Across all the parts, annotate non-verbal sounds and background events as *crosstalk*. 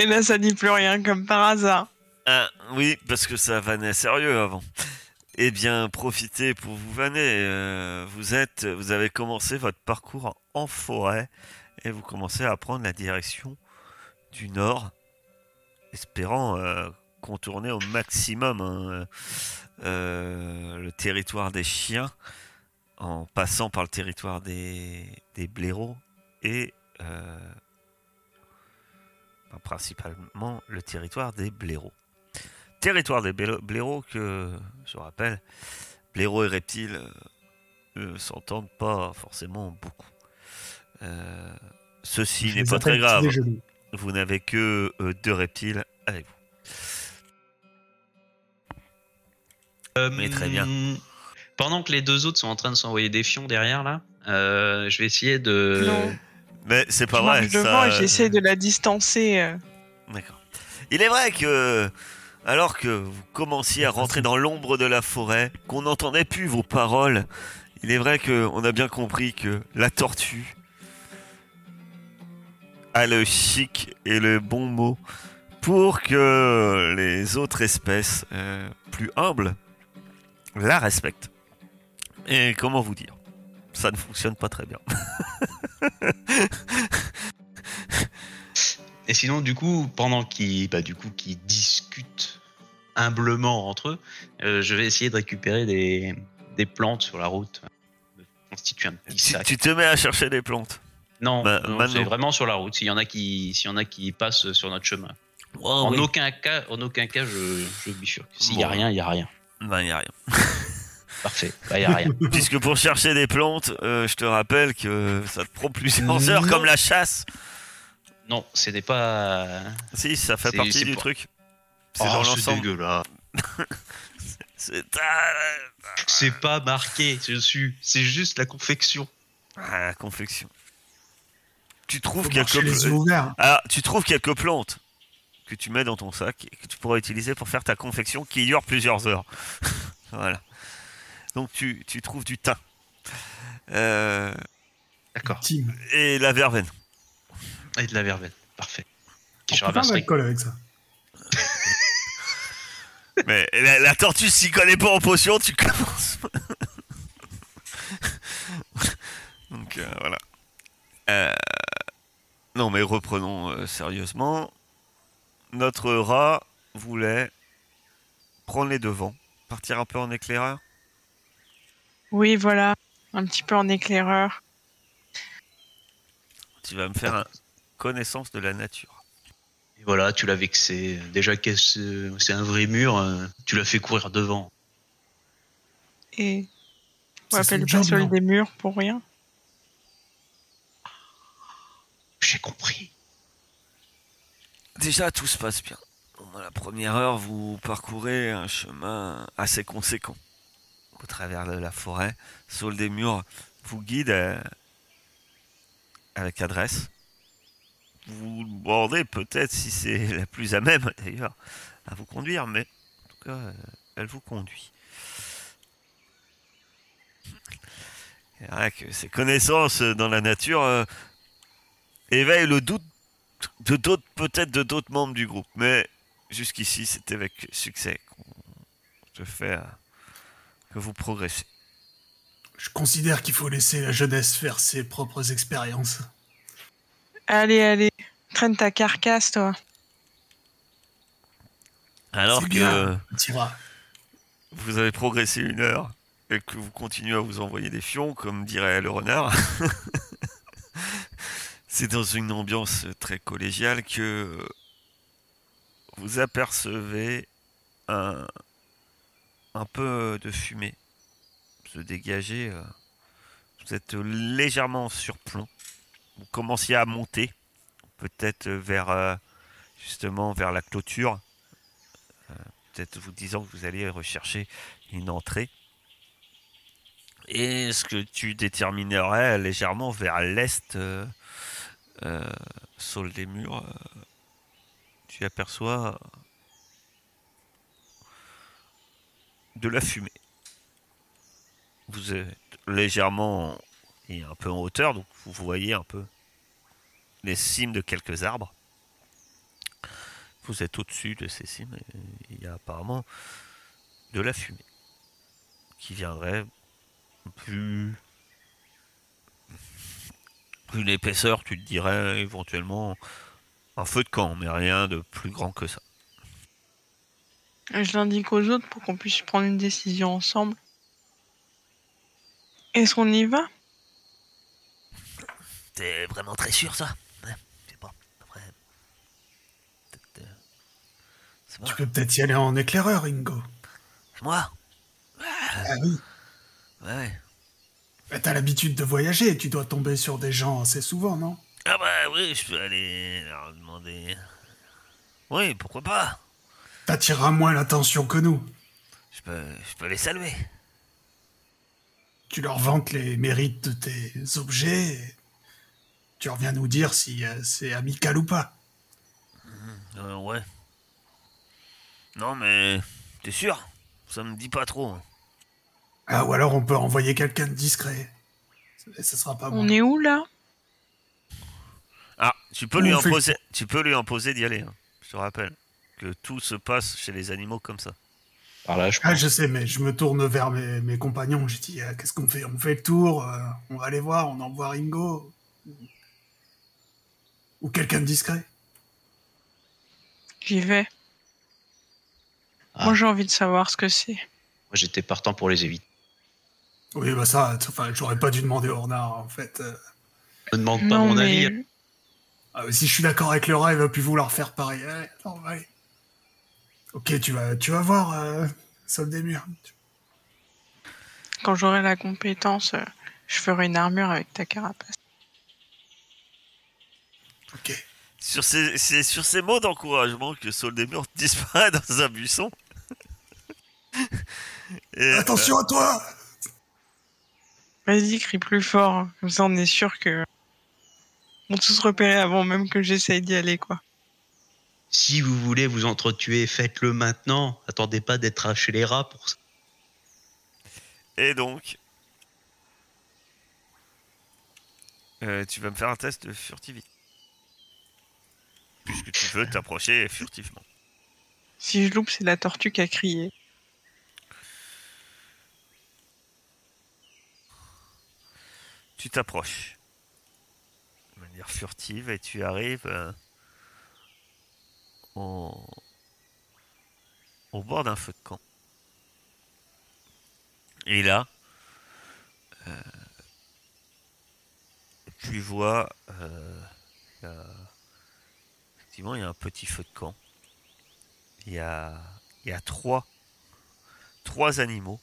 Et là, ça dit plus rien, comme par hasard. Ah, oui, parce que ça vanait sérieux avant. Eh bien, profitez pour vous vanner. euh, vous êtes, vous avez commencé votre parcours en forêt et vous commencez à prendre la direction du nord, espérant euh, contourner au maximum hein, euh, le territoire des chiens en passant par le territoire des, des blaireaux et principalement le territoire des blaireaux. Territoire des blaireaux que, je rappelle, blaireaux et reptiles euh, ne s'entendent pas forcément beaucoup. Euh, ceci n'est pas très grave. Vous n'avez que euh, deux reptiles avec vous. Mais très bien. Euh, Pendant que les deux autres sont en train de s'envoyer des fions derrière là, euh, je vais essayer de. Non. Mais c'est pas je vrai. ça- et j'essaie de la distancer. euh. D'accord. Il est vrai que, alors que vous commenciez à rentrer dans l'ombre de la forêt, qu'on n'entendait plus vos paroles, il est vrai que on a bien compris que la tortue a le chic et le bon mot pour que les autres espèces euh, plus humbles la respectent. Et comment vous dire? Ça ne fonctionne pas très bien. Et sinon, du coup, pendant qu'ils bah, du coup, qu'ils discutent humblement entre eux, euh, je vais essayer de récupérer des, des plantes sur la route. Constituer un petit Tu, sac. tu te mets à chercher des plantes. Non, Bah, non, c'est vraiment sur la route. S'il y en a qui, s'il y en a qui passent sur notre chemin. En oui. aucun cas, en aucun cas, je, je bifurque. S'il y a rien, il y a rien. Ben, y a rien. Parfait. Bah, il y a rien. *laughs* Puisque pour chercher des plantes, euh, je te rappelle que ça te prend plusieurs heures comme la chasse. Non, ce n'est pas. Si, ça fait C'est- partie du pas- truc. C'est Oh, dans c'est l'ensemble. *laughs* C'est C'est pas marqué dessus. C'est juste la confection. ah, la confection. Tu trouves quelques ouverts. Ah, tu trouves quelques plantes que tu mets dans ton sac et que tu pourras utiliser pour faire ta confection qui dure plusieurs heures. *laughs* voilà. Donc tu, tu trouves du thym. Euh, D'accord. Et la verveine. Et de la verveine. Parfait. On Je peut faire de ramasserai. l'alcool avec ça. *laughs* Mais la, la tortue s'y connaît pas en potion, tu commences. *laughs* Donc euh, voilà. Euh, non mais reprenons euh, sérieusement. Notre rat voulait prendre les devants, partir un peu en éclaireur. Oui, voilà. Un petit peu en éclaireur. Tu vas me faire un connaissance de la nature. Et voilà, tu l'as vexé. Déjà que c'est un vrai mur, euh, tu l'as fait courir devant. Et on appelle pas seul des murs pour rien. J'ai compris. Déjà tout se passe bien. Dans la première heure, vous parcourez un chemin assez conséquent au travers de la forêt. Saul des murs vous guide euh, avec adresse. Vous demandez peut-être si c'est la plus à même d'ailleurs à vous conduire, mais en tout cas, euh, elle vous conduit. Que ces connaissances dans la nature euh, éveillent le doute de d'autres, peut-être de d'autres membres du groupe, mais jusqu'ici, c'était avec succès qu'on se fait que vous progressez. Je considère qu'il faut laisser la jeunesse faire ses propres expériences. Allez, allez. Traîne ta carcasse, toi. Alors que bien. Tira. vous avez progressé une heure et que vous continuez à vous envoyer des fions, comme dirait le renard, *laughs* c'est dans une ambiance très collégiale que vous apercevez un, un peu de fumée se dégager. euh, Vous êtes légèrement en surplomb. Vous commenciez à monter, peut-être vers euh, justement vers la clôture. Euh, peut-être vous disant que vous allez rechercher une entrée. Et ce que tu déterminerais légèrement vers l'est, euh, euh, sol des murs, euh, tu aperçois de la fumée. Vous êtes légèrement et un peu en hauteur, donc vous voyez un peu les cimes de quelques arbres. Vous êtes au-dessus de ces cimes il y a apparemment de la fumée qui viendrait plus une épaisseur, tu te dirais éventuellement un feu de camp, mais rien de plus grand que ça. Je l'indique aux autres pour qu'on puisse prendre une décision ensemble. Est-ce qu'on y va? T'es vraiment très sûr ça? Ouais, Je sais pas. Après. peut-être, euh, Tu peux peut-être y aller en éclaireur, Ingo. Moi? Ah oui. Ouais, ouais. Bah, T'as l'habitude de voyager, tu dois tomber sur des gens assez souvent, non? Ah bah oui, je peux aller leur demander. Oui, pourquoi pas? T'attireras moins l'attention que nous. Je peux, je peux les saluer. Tu leur vantes les mérites de tes objets. et Tu reviens nous dire si euh, c'est amical ou pas. Euh, ouais. Non mais t'es sûr? Ça me dit pas trop. hein. Ah, ou alors on peut envoyer quelqu'un de discret. Ça, ça sera pas bon. On est où là? Ah, tu peux On lui fait- imposer, tu peux lui imposer d'y aller. hein. Je te rappelle que tout se passe chez les animaux comme ça. Là, je Ah, je sais, mais je me tourne vers mes, mes compagnons. J'ai dit, euh, qu'est-ce qu'on fait? On fait le tour, euh, on va aller voir, on envoie Ringo. Ou quelqu'un de discret. J'y vais. Ah. Moi j'ai envie de savoir ce que c'est. Moi, j'étais partant pour les éviter. Oui, bah ça, enfin, j'aurais pas dû demander au renard, en fait. euh. Ne demande pas Non mon mais avis. Ah, mais si je suis d'accord avec le rat, il va plus vouloir faire pareil. Ouais. Ok, tu vas, tu vas voir, euh, Sol des murs. quand j'aurai la compétence, euh, je ferai une armure avec ta carapace. Ok. Sur ces, c'est sur ces mots d'encouragement que Saul des *laughs* Murs disparaît dans un buisson. Et, Attention à toi Vas-y, crie plus fort. Comme ça on est sûr que. On tous repéré avant même que j'essaye d'y aller quoi. Si vous voulez vous entretuer, faites-le maintenant. Attendez pas d'être chez les rats pour ça. Et donc, euh, tu vas me faire un test de furtivité. Puisque tu veux t'approcher furtivement. Si je loupe, c'est la tortue qui a crié. Tu t'approches de manière furtive et tu arrives euh, au, bord d'un feu de camp. Et là, euh, tu vois, euh, y effectivement, il y a un petit feu de camp. Il y a, y a trois, trois animaux.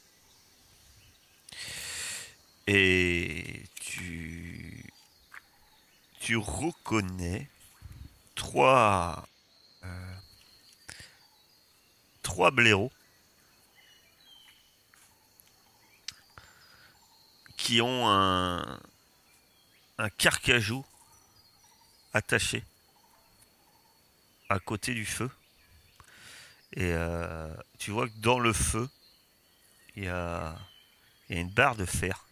Et tu, tu reconnais trois, trois blaireaux qui ont un, un carcajou attaché à côté du feu. Et euh, tu vois que dans le feu, il y a, une barre de fer.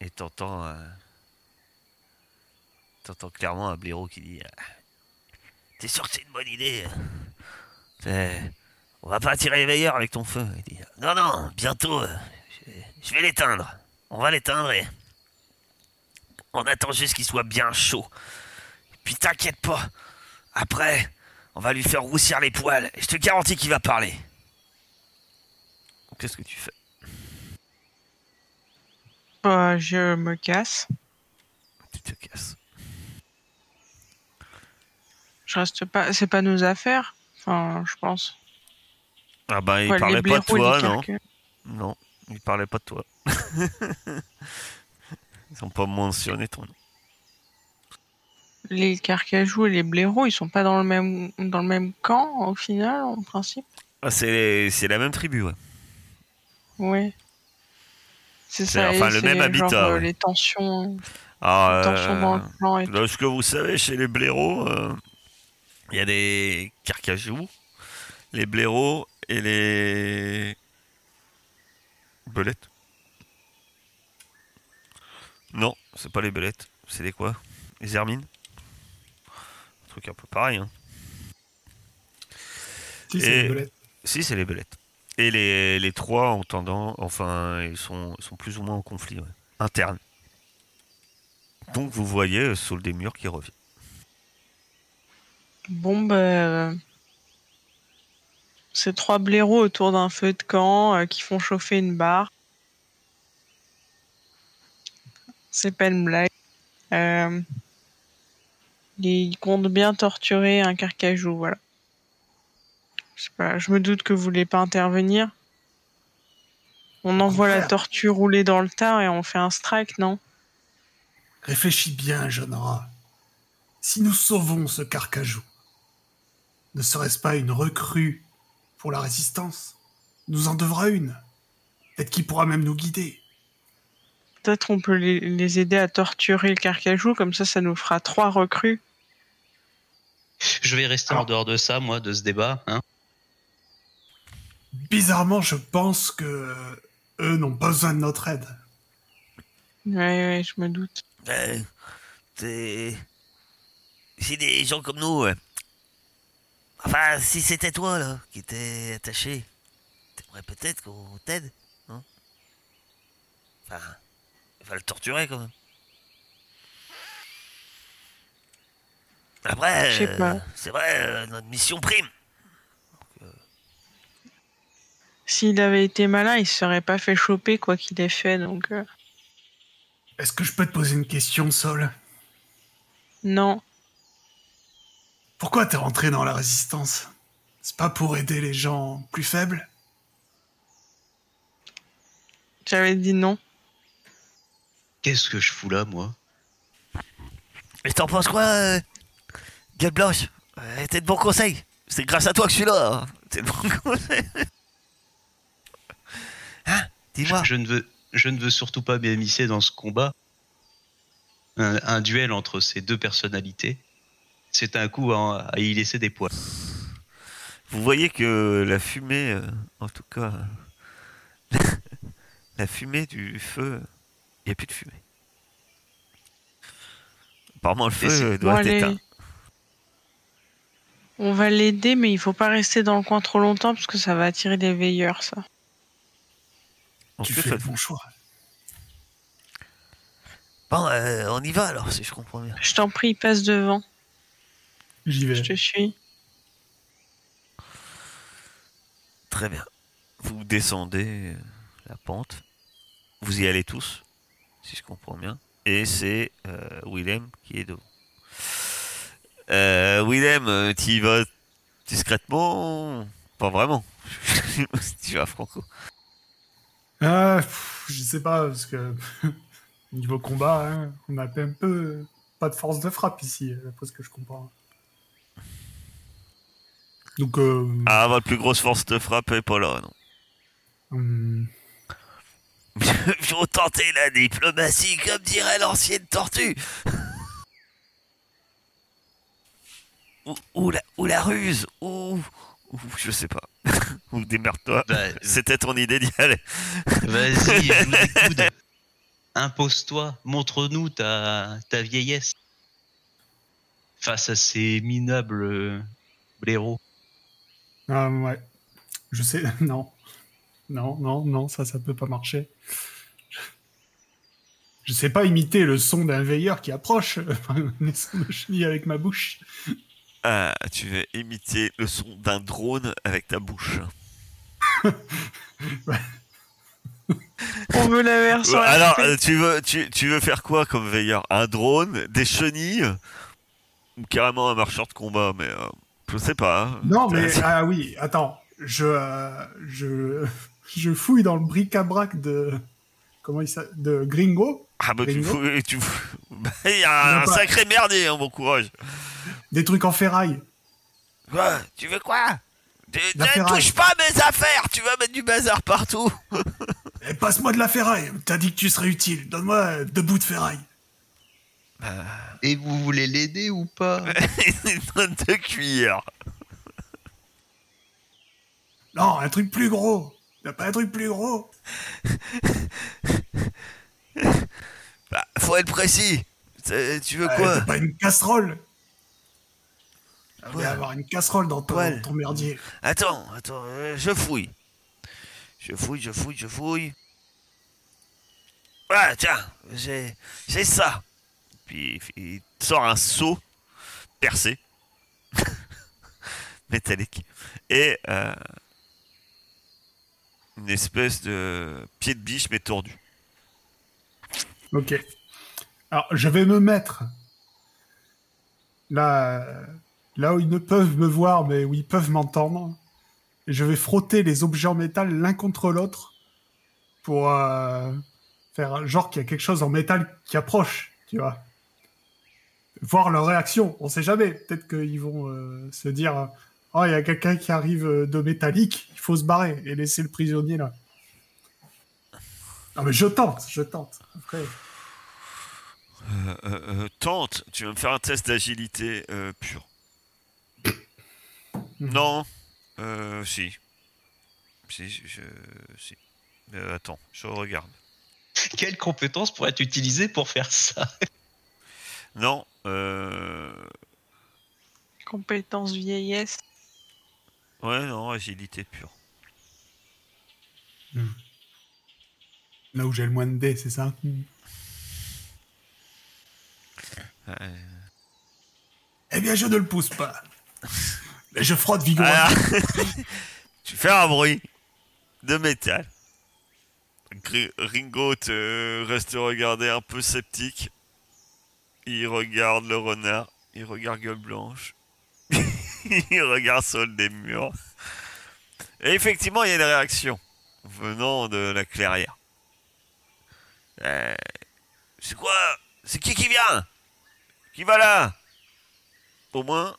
Et t'entends, euh, t'entends clairement un blaireau qui dit euh, T'es sûr que c'est une bonne idée C'est- On va pas attirer les veilleurs avec ton feu. Il dit Non, non, bientôt, euh, je, vais l'éteindre. On va l'éteindre et. On attend juste qu'il soit bien chaud. Puis t'inquiète pas. Après, on va lui faire roussir les poils. Je te garantis qu'il va parler. Qu'est-ce que tu fais? Bah, je me casse. Tu te casses. Je reste pas. C'est pas nos affaires. Enfin, je pense. Ah bah, il Ouais, parlait pas de toi, non Non, il parlait pas de toi. *laughs* Ils ont pas mentionné ton nom. Les carcajous et les blaireaux, ils sont pas dans le même dans le même camp au final, en principe? Ah, c'est c'est la même tribu, ouais. Ouais. C'est ça. enfin le même genre, habitat, euh. Les tensions, Ah, les tensions dans euh, le clan et là, ce que vous savez, chez les blaireaux, euh, il y a des carcajous, les blaireaux et les belettes. Non, c'est pas les belettes. C'est les quoi? Les hermines Un truc un peu pareil, hein. Si, c'est Et- les belettes. Si, c'est les belettes. Et les, les trois ont tendance, enfin, ils sont, ils sont plus ou moins en conflit ouais, interne. Donc vous voyez euh, Saul des murs qui revient. Bon, bah. euh, Ces trois blaireaux autour d'un feu de camp euh, qui font chauffer une barre. C'est pas une blague. Euh, Ils comptent bien torturer un carcajou, voilà. Je sais pas, je me doute que vous voulez pas intervenir. On envoie la tortue rouler dans le tas et on fait un strike, non? Réfléchis bien, jeune rat. Si nous sauvons ce carcajou, ne serait-ce pas une recrue pour la résistance? Nous en devra une. Peut-être qu'il pourra même nous guider. Peut-être on peut les, les aider à torturer le carcajou, comme ça, ça nous fera trois recrues. Je vais rester Alors- en dehors de ça, moi, de ce débat. Hein. Bizarrement, je pense que eux n'ont pas besoin de notre aide. Ouais, ouais, je me doute. Euh, c'est. C'est des gens comme nous. ouais. Enfin, si c'était toi, là, qui étais attaché, t'aimerais peut-être qu'on t'aide, non? Enfin, il va le torturer quand même. Après, Je sais euh, pas. c'est vrai, euh, notre mission prime. S'il avait été malin, il se serait pas fait choper, quoi qu'il ait fait, donc... euh, Est-ce que je peux te poser une question, Sol? Non. Pourquoi t'es rentré dans la résistance? C'est pas pour aider les gens plus faibles? J'avais dit non. Qu'est-ce que je fous là, moi? Mais t'en penses quoi, euh, Gueule Blanche? Euh, T'es de bons conseils. C'est grâce à toi que je suis là. hein. T'es de bons *laughs* conseils. Hein? Dis-moi. je, je ne veux, je ne veux surtout pas m'émisser dans ce combat. Un, un duel entre ces deux personnalités, c'est un coup à, à y laisser des poids. Vous voyez que la fumée, euh, en tout cas, *laughs* la fumée du feu, il n'y a plus de fumée. Apparemment, le feu Bon, doit être allez. éteint. On va l'aider, mais il faut pas rester dans le coin trop longtemps, parce que ça va attirer des veilleurs, ça. Tu fais le bon choix. Bon, euh, on y va alors, si je comprends bien. Je t'en prie, passe devant. J'y vais. Je te suis. Très bien. Vous descendez euh, la pente. Vous y allez tous, si je comprends bien. Et c'est euh, Willem qui est devant. Euh, Willem, euh, tu y vas discrètement Pas vraiment? *laughs* tu vas franco. Pff, je sais pas, parce que *laughs* niveau combat, hein, on a un peu pas de force de frappe ici, d'après ce que je comprends. Donc, euh, Ah, votre plus grosse force de frappe est pas là, non. *laughs* hum, Faut tenter la diplomatie, comme dirait l'ancienne tortue. *laughs* ou, ou la, ou la ruse, ou, ou je sais pas. *laughs* ou démerde-toi. Bah, C'était ton idée d'y aller. Vas-y, joue des coudes. Impose-toi, montre-nous ta, ta vieillesse. Face à ces minables euh, blaireaux. Ah, ouais. Je sais, *laughs* non. Non, non, non, ça, ça peut pas marcher. Je sais pas imiter le son d'un veilleur qui approche, *laughs* les sons de chenille avec ma bouche. Ah, tu veux imiter le son d'un drone avec ta bouche. *laughs* On veut la version. Alors, RP. euh, tu veux, tu, tu veux faire quoi comme veilleur? Un drone, des chenilles? Ou carrément un marcheur de combat Mais euh, je sais pas. Non, mais ah oui, attends, je euh, je je fouille dans le bric-à-brac de comment il s'appelle de Gringo, Ah bah tu Ringo fous, tu *laughs* Bah, Il y a un pas- sacré merdier, hein, bon courage. des trucs en ferraille. Quoi? Tu veux quoi? Tu ne touche pas à mes affaires, tu vas mettre du bazar partout. *laughs* Eh, passe-moi de la ferraille. T'as dit que tu serais utile. Donne-moi deux bouts de ferraille. Et vous voulez l'aider ou pas *laughs* Une tonne de cuir. Non, un truc plus gros. T'as pas un truc plus gros Bah, faut être précis. C'est- Tu veux Euh, quoi T'as pas une casserole Il va y avoir une casserole dans ton, ton merdier. Attends, attends, euh, je fouille. Je fouille, je fouille, je fouille. Ah, tiens, j'ai, j'ai ça. Puis il sort un seau percé, *laughs* métallique, et euh, une espèce de pied de biche mais tordu. Ok. Alors, je vais me mettre là, là où ils ne peuvent me voir, mais où ils peuvent m'entendre. Et je vais frotter les objets en métal l'un contre l'autre pour euh, faire genre qu'il y a quelque chose en métal qui approche, tu vois. Voir leur réaction. On sait jamais. Peut-être qu'ils vont euh, se dire Oh, il y a quelqu'un qui arrive euh, de métallique, il faut se barrer et laisser le prisonnier là. Non, mais je tente, je tente. Après. Euh, tente, tu vas me faire un test d'agilité euh, pur. Non, euh, si. Si, je, si. Euh, attends, je regarde. Quelle compétence pourrait être utilisée pour faire ça? Non, euh... Compétence vieillesse. ouais, non, agilité pure. Là où j'ai le moins de dés, c'est ça? Eh bien, je ne le pousse pas. Mais je frotte vigoureusement. Ah, *laughs* tu fais un bruit de métal. Ringo te reste regarder un peu sceptique. Il regarde le renard. Il regarde gueule blanche. *laughs* il regarde sol des murs. Et effectivement, il y a une réaction venant de la clairière. Euh, c'est quoi? C'est qui qui vient? Qui va là? Au moins,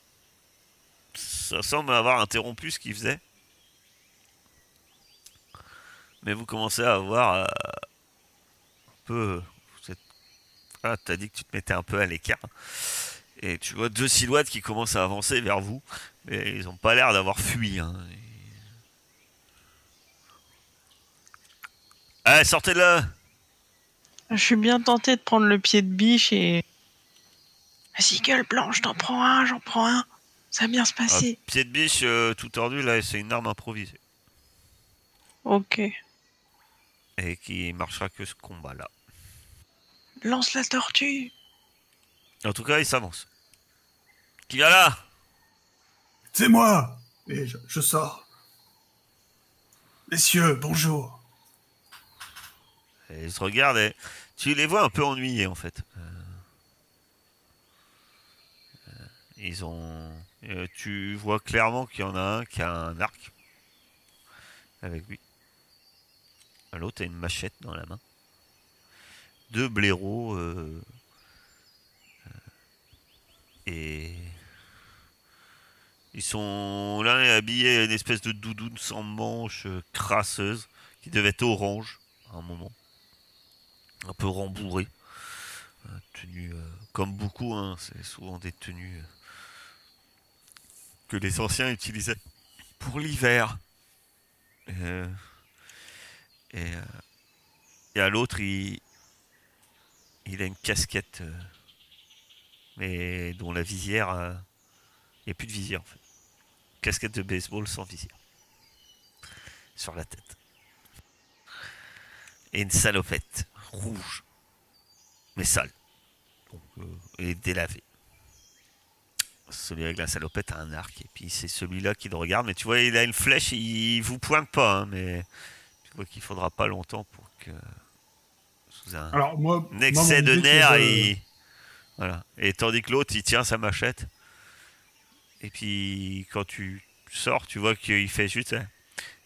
ça semble avoir interrompu ce qu'il faisait. Mais vous commencez à avoir euh, un peu. Ah, t'as dit que tu te mettais un peu à l'écart. Et tu vois deux silhouettes qui commencent à avancer vers vous. Mais ils ont pas l'air d'avoir fui. Hein. Allez, sortez de là Je suis bien tenté de prendre le pied de biche et. Vas-y, gueule blanche, t'en prends un, j'en prends un. Ça va bien se Ah, passer. Pied de biche euh, tout tordu, là, c'est une arme improvisée. Ok. Et qui marchera que ce combat-là. Lance la tortue. En tout cas, il s'avance. Qui vient là? C'est moi Et je, je sors. Messieurs, bonjour. Et ils se regardent et tu les vois un peu ennuyés en fait. Euh, euh, Ils ont. euh, tu vois clairement qu'il y en a un qui a un arc avec lui. L'autre a une machette dans la main. Deux blaireaux euh, euh, et ils sont l'un est habillé à une espèce de doudoune sans manches euh, crasseuse qui devait être orange à un moment un peu rembourré. Tenue comme beaucoup, hein, c'est souvent des tenues que les anciens utilisaient pour l'hiver. Et, et à l'autre, il, il a une casquette, euh, mais dont la visière. euh, Il n'y a plus de visière en fait. Casquette de baseball sans visière. Sur la tête. Et une salopette rouge, mais sale, euh, et délavée. Celui avec la salopette a un arc, et puis c'est celui-là qui le regarde. Mais tu vois, il a une flèche, il vous pointe pas, hein, mais tu vois qu'il faudra pas longtemps pour que sous un, Alors, moi. un moi, excès de nerfs, il... voilà. Et tandis que l'autre, il tient sa machette. Et puis quand tu sors, tu vois qu'il fait juste. hein,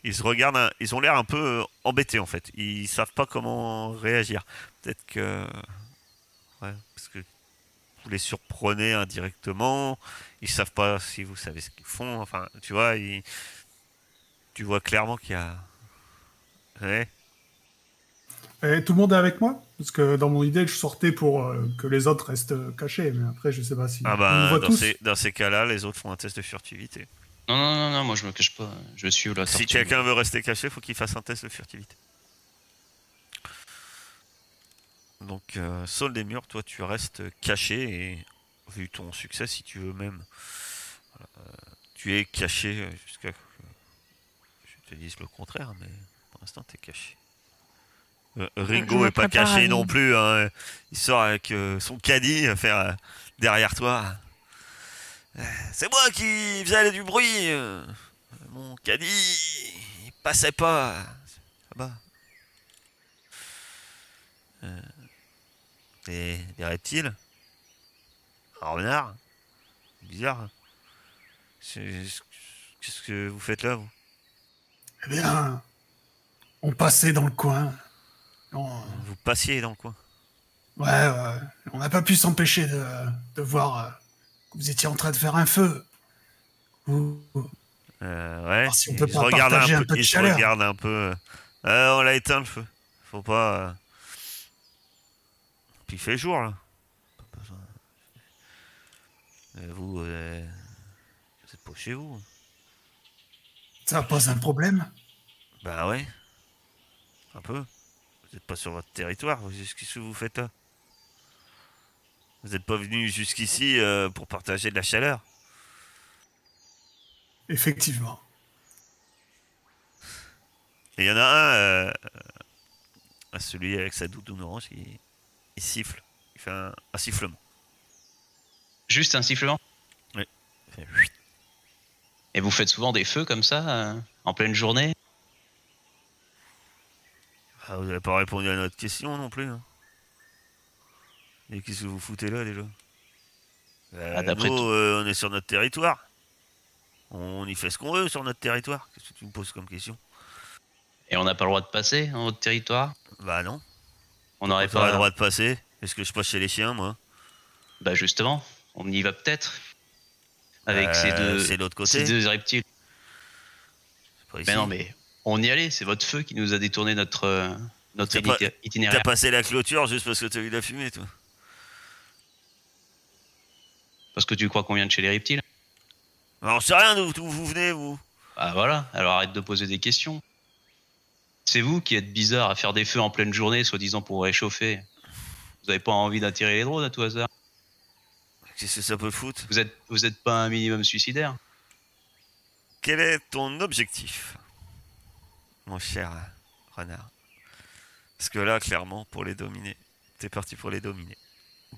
Ils se regardent, un- ils ont l'air un peu euh, embêtés en fait. Ils savent pas comment réagir. Peut-être que. Ouais, parce que vous les surprenez indirectement. Ils savent pas si vous savez ce qu'ils font. Enfin, tu vois, ils- tu vois clairement qu'il y a. Ouais. Et tout le monde est avec moi? Parce que dans mon idée, je sortais pour euh, que les autres restent euh, cachés. Mais après, je sais pas si. Ah bah, dans tous. ces, dans ces cas-là, les autres font un test de furtivité. Non, non, non, non, moi je me cache pas. Je suis la Si quelqu'un veut rester caché, faut qu'il fasse un test de furtivité. Donc, euh, Saul des murs, toi tu restes caché et vu ton succès, si tu veux même euh, tu es caché jusqu'à que je te dise le contraire, mais pour l'instant, tu es caché. Euh, Ringo est pas caché non plus. hein. Il sort avec euh, son caddie à faire euh, derrière toi. C'est moi qui faisais du bruit. Mon caddie, il passait pas. Là-bas. Euh, des, des reptiles Un renard Bizarre. C'est- Qu'est-ce que vous faites là, vous? Eh bien, on passait dans le coin. On- Vous passiez dans le coin. Ouais, ouais. On n'a pas pu s'empêcher de, de voir euh, que vous étiez en train de faire un feu. Vous- Euh, ouais. Alors, si on peut pas regarde un un peu, peu de il se chaleur. regarde un peu. Euh, on l'a éteint le feu. Faut pas. euh. Puis il fait jour là. Vous, vous êtes pas chez vous. Ça pose un problème? Bah ouais. Un peu. Vous êtes pas sur votre territoire. vous- Qu'est-ce que vous faites là Vous êtes pas venu jusqu'ici euh, pour partager de la chaleur Effectivement. Et il y en a un, euh, celui avec sa doudoune orange, il, il siffle. Il fait un, un sifflement. Juste un sifflement? Huit. Et vous faites souvent des feux comme ça, euh, en pleine journée? Ah, vous n'avez pas répondu à notre question non plus. hein. Et qu'est-ce que vous foutez là déjà? Euh, Ah, nous, euh, on est sur notre territoire. On y fait ce qu'on veut sur notre territoire. Qu'est-ce que tu me poses comme question? Et on n'a pas le droit de passer dans votre territoire? Bah non. On n'aurait pas pas le droit de passer. Est-ce que je passe chez les chiens, moi? Bah justement, on y va peut-être. Avec ces Euh, deux, ces deux reptiles. c'est pas Mais non, mais on y allait, c'est votre feu qui nous a détourné notre, euh, notre T'as pas- iti- T'as itinéraire. passé la clôture juste parce que t'as vu la fumée, toi. Parce que tu crois qu'on vient de chez les reptiles je sais rien d'où vous venez, vous. Ah voilà, alors arrête de poser des questions. C'est vous qui êtes bizarre à faire des feux en pleine journée, soi-disant pour réchauffer. Vous avez pas envie d'attirer les drones à tout hasard Qu'est-ce que ça peut foutre? Vous êtes, vous êtes pas un minimum suicidaire Quel est ton objectif, mon cher renard Parce que là, clairement, pour les dominer, t'es parti pour les dominer.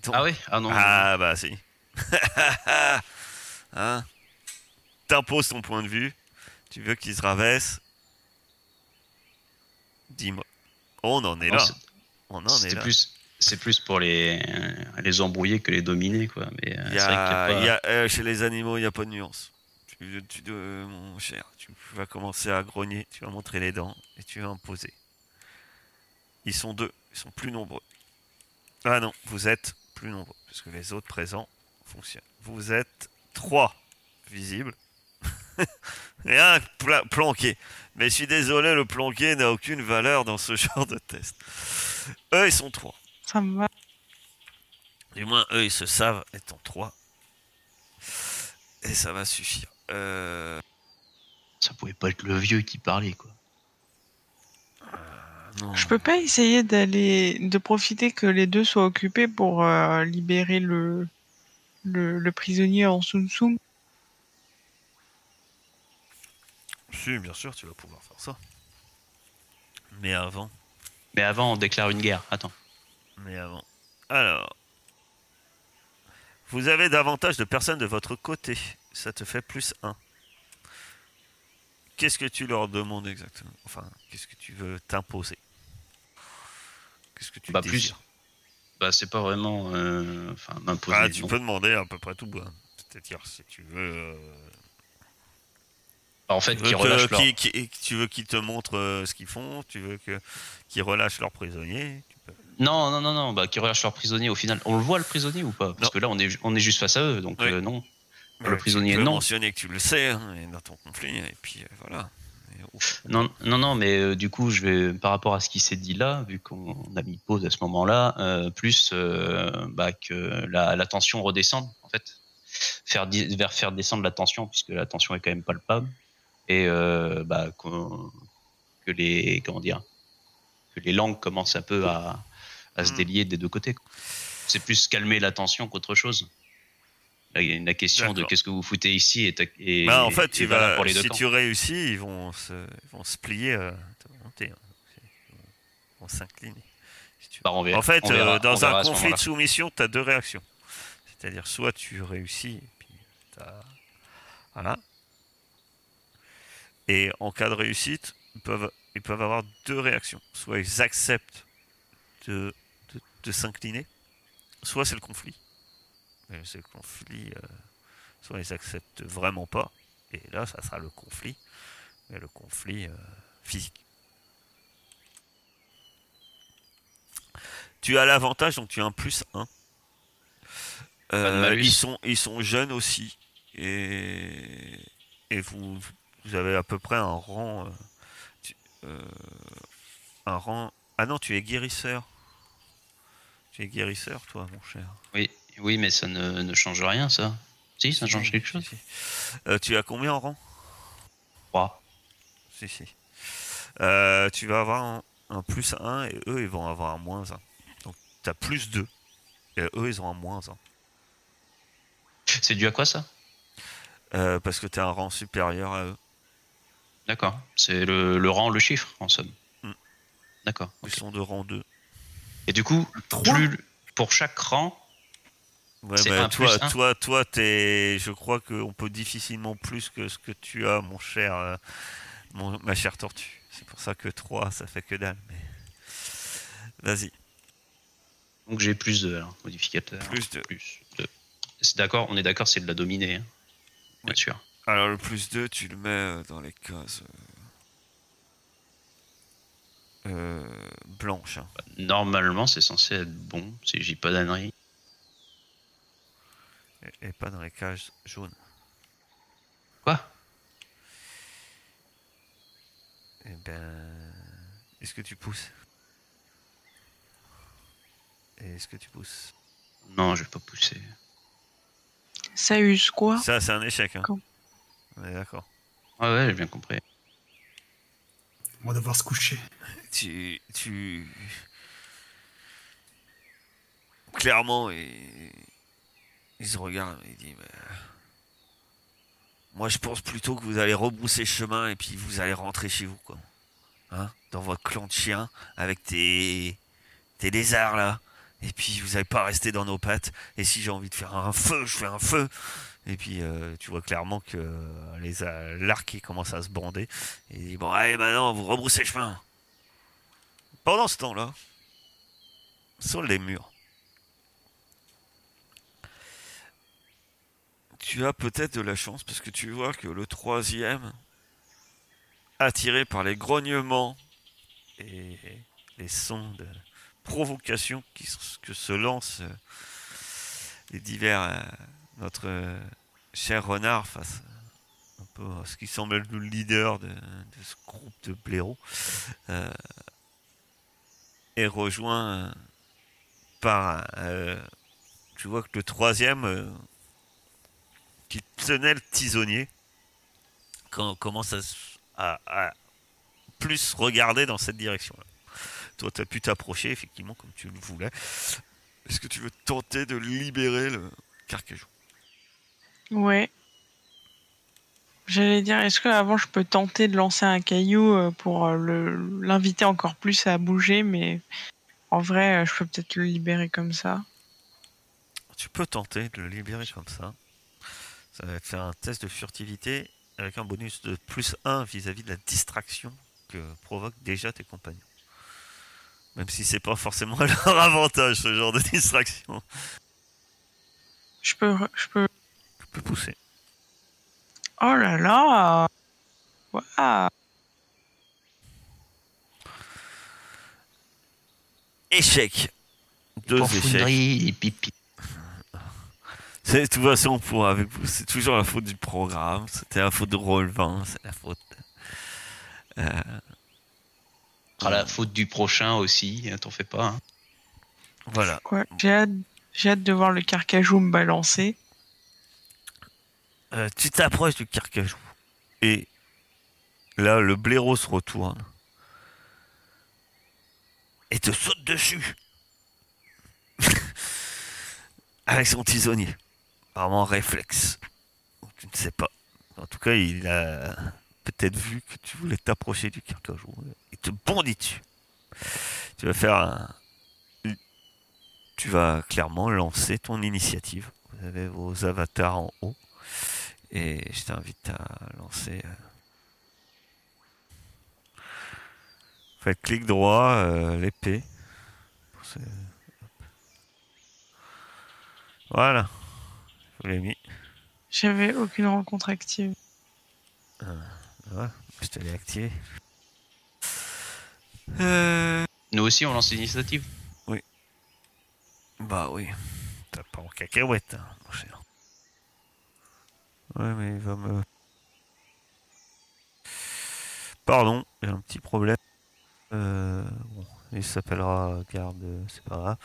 Donc- Ah oui? Ah non. Ah bah si. *laughs* hein? T'imposes ton point de vue. Tu veux qu'ils se rabaissent Dis-moi. On en est Non, là. c'est- On en est là. plus, c'est plus pour les, les embrouiller que les dominer, quoi. Mais euh, y a- euh, chez les animaux, il n'y a pas de nuance. Tu, tu- euh, mon cher, tu vas commencer à grogner, tu vas montrer les dents et tu vas imposer. Ils sont deux, ils sont plus nombreux. Ah non, vous êtes plus nombreux, parce que les autres présents fonctionnent. Vous êtes trois visibles. *laughs* et un pla- planqué. Mais je suis désolé, le planqué n'a aucune valeur dans ce *laughs* genre de test. Eux, ils sont trois. Ça me va. Du moins, eux, ils se savent étant trois. Et ça va suffire. Euh, Ça pouvait pas être le vieux qui parlait, quoi. non. Je peux pas essayer d'aller, de profiter que les deux soient occupés pour euh, libérer le, le, le prisonnier en Sun Tsum. Si, bien sûr, tu vas pouvoir faire ça. Mais avant, Mais avant, on déclare une guerre. Attends. mais avant. Alors. Vous avez davantage de personnes de votre côté. Ça te fait plus 1. Qu'est-ce que tu leur demandes exactement? Enfin, qu'est-ce que tu veux t'imposer? Qu'est-ce que tu Bah, plus. Bah, c'est pas vraiment. euh, Enfin, m'imposer. Ah, tu non. peux demander à peu près tout. hein. C'est-à-dire, si tu veux. euh, En fait, Tu qui veux, leur. qui- qui- tu veux qu'ils te montrent euh, ce qu'ils font, tu veux que qu'ils relâchent leurs prisonniers. tu peux- Non, non, non, non. Bah, qui relâchent leur prisonnier au final. On le voit le prisonnier ou pas? Parce Non. que là, on est, on est juste face à eux, donc Oui. euh, non. Le prisonnier, tu peux non. mentionner que tu le sais hein, dans ton conflit, et puis euh, voilà. Non, non, non, mais euh, du coup, je vais par rapport à ce qui s'est dit là, vu qu'on a mis pause à ce moment-là, euh, plus euh, bah, que la, la tension redescende, en fait, faire vers faire descendre la tension, puisque la tension est quand même palpable, et bah, que les comment dire, que les langues commencent un peu à, à se Mm. délier des deux côtés. C'est plus calmer la tension qu'autre chose. La, question de qu'est-ce que vous foutez ici est, est- Bah, en fait, pour les deux si camps. tu réussis, ils vont se, ils vont se plier à ta volonté, hein. Ils vont s'incliner. si. Bah, En fait, on verra- euh, dans on un conflit de soumission, tu as deux réactions. C'est-à-dire, soit tu réussis, et puis Voilà. Et en cas de réussite, ils peuvent, ils peuvent avoir deux réactions. Soit ils acceptent de, de, de s'incliner, soit c'est le conflit. Et c'est le conflit, euh, soit ils acceptent vraiment pas, et là, ça sera le conflit, mais le conflit euh, physique. Tu as l'avantage, donc tu as un plus 1. de Euh, malus. ils, sont, ils sont jeunes aussi. Et, et vous, vous avez à peu près un rang. euh, tu- euh, un rang. Ah non, tu es guérisseur. Tu es guérisseur, toi, mon cher. Oui, oui, mais ça ne, ne change rien, ça. Si, ça change quelque chose. Si, si. Euh, tu as combien en rang? 3. Si, si. Euh, tu vas avoir un, un plus 1 et eux, ils vont avoir un moins 1. Donc, tu as plus 2. Et eux, ils ont un moins 1. C'est dû à quoi, ça? Euh, parce que tu as un rang supérieur à eux. D'accord. C'est le, le rang, le chiffre, en somme. Hmm. D'accord. Ils sont de rang 2. Et du coup, plus, pour chaque rang, Ouais, bah, un toi, toi, toi, t'es. Je crois qu'on peut difficilement plus que ce que tu as, mon cher, euh, mon- ma chère tortue. C'est pour ça que 3, ça fait que dalle. Mais... Vas-y, donc j'ai plus de alors, modificateur. plus 2. Plus de. C'est d'accord, on est d'accord, c'est de la dominer. hein. Bien Ouais. sûr. Alors le plus 2, tu le mets euh, dans les cases euh, euh, blanches. hein. Normalement, c'est censé être bon, si j'ai pas d'annerie. Et, et pas dans les cases jaunes. Quoi? Eh ben, est-ce que tu pousses? Et Est-ce que tu pousses? Non, je vais pas pousser. Ça use quoi? Ça, c'est un échec. Hein. Quand? On est d'accord. Ouais, ouais, j'ai bien compris. On va devoir se coucher. tu, tu... Clairement, il, il se regarde il dit mais, Moi, je pense plutôt que vous allez rebrousser chemin et puis vous allez rentrer chez vous, quoi. Hein Dans votre clan de chiens, avec tes, tes lézards, là. Et puis, vous n'allez pas rester dans nos pattes. Et si j'ai envie de faire un feu, je fais un feu. Et puis, euh, tu vois clairement que euh, les a- l'arc, commence à se bander. Et il dit Bon, allez, maintenant, vous rebroussez chemin. Pendant ce temps-là, sur les murs, tu as peut-être de la chance parce que tu vois que le troisième, attiré par les grognements et les sons de provocation que se lancent euh, les divers, euh, notre euh, cher renard face à ce qui semble le leader de, ce groupe de blaireaux, est rejoint par, tu vois que le troisième qui tenait le tisonnier commence à, s- à- à plus regarder dans cette direction-là. Toi, tu as pu t'approcher, effectivement, comme tu le voulais. Est-ce que tu veux tenter de libérer le carcajou? Ouais. J'allais dire, est-ce que avant je peux tenter de lancer un caillou euh, pour euh, l'inviter encore plus à bouger, mais en vrai, euh, je peux peut-être le libérer comme ça. Tu peux tenter de le libérer comme ça. Ça va te faire un test de furtivité avec un bonus de plus 1 vis-à-vis de la distraction que provoquent déjà tes compagnons. Même si c'est pas forcément à *laughs* leur avantage ce genre de distraction. Je peux, je peux. Tu peux pousser. Oh là là. Waouh. Échec. Deux échecs. Profondrie et pipi. C'est de toute façon pour avec vous, c'est toujours la faute du programme. C'était la faute de Roll20, c'est la faute. Euh, À la faute du prochain aussi, hein, t'en fais pas. hein. voilà. Quoi J'ai hâte, j'ai hâte de voir le carcajou me balancer. Euh, tu t'approches du carcajou. Et là, le blaireau se retourne. Et te saute dessus. *laughs* Avec son tisonnier. Vraiment réflexe. Tu ne sais pas. En tout cas, il a peut-être vu que tu voulais t'approcher du carcajou. Il te bondit dessus. Tu vas faire un... Tu vas clairement lancer ton initiative. Vous avez vos avatars en haut. Et je t'invite à lancer... euh, Faites clic droit, euh, l'épée. Voilà. Je vous l'ai mis. J'avais aucune rencontre active. Voilà. Je te l'ai activé. Euh... Nous aussi, on lance l'initiative. Bah oui. T'as pas en cacahuète, hein, mon cher. Ouais, mais il va me... Pardon, j'ai un petit problème. Euh, bon, il s'appellera garde, c'est pas grave.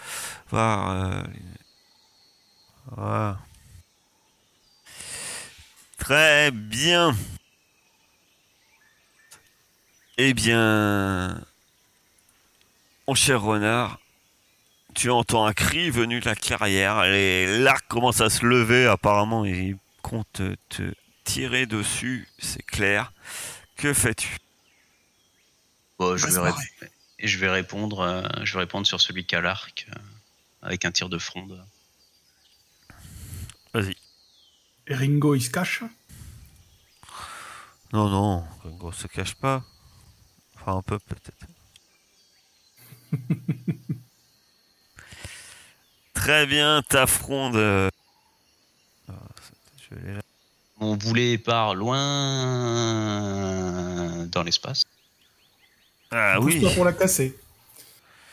Voir... euh, Voilà. Très bien. Eh bien... Mon cher renard, tu entends un cri venu de la clairière. Les l'arc commence à se lever. Apparemment, il compte te tirer dessus. C'est clair. Que fais-tu? Bon, vais je vais répondre. euh, je vais répondre sur celui qui a l'arc euh, avec un tir de fronde. Vas-y. Ringo, il se cache? Non, non. Gringo se cache pas. Enfin, un peu peut-être. *laughs* Très bien, ta fronde. euh. Mon boulet part loin dans l'espace. Ah oui. pas pour la casser.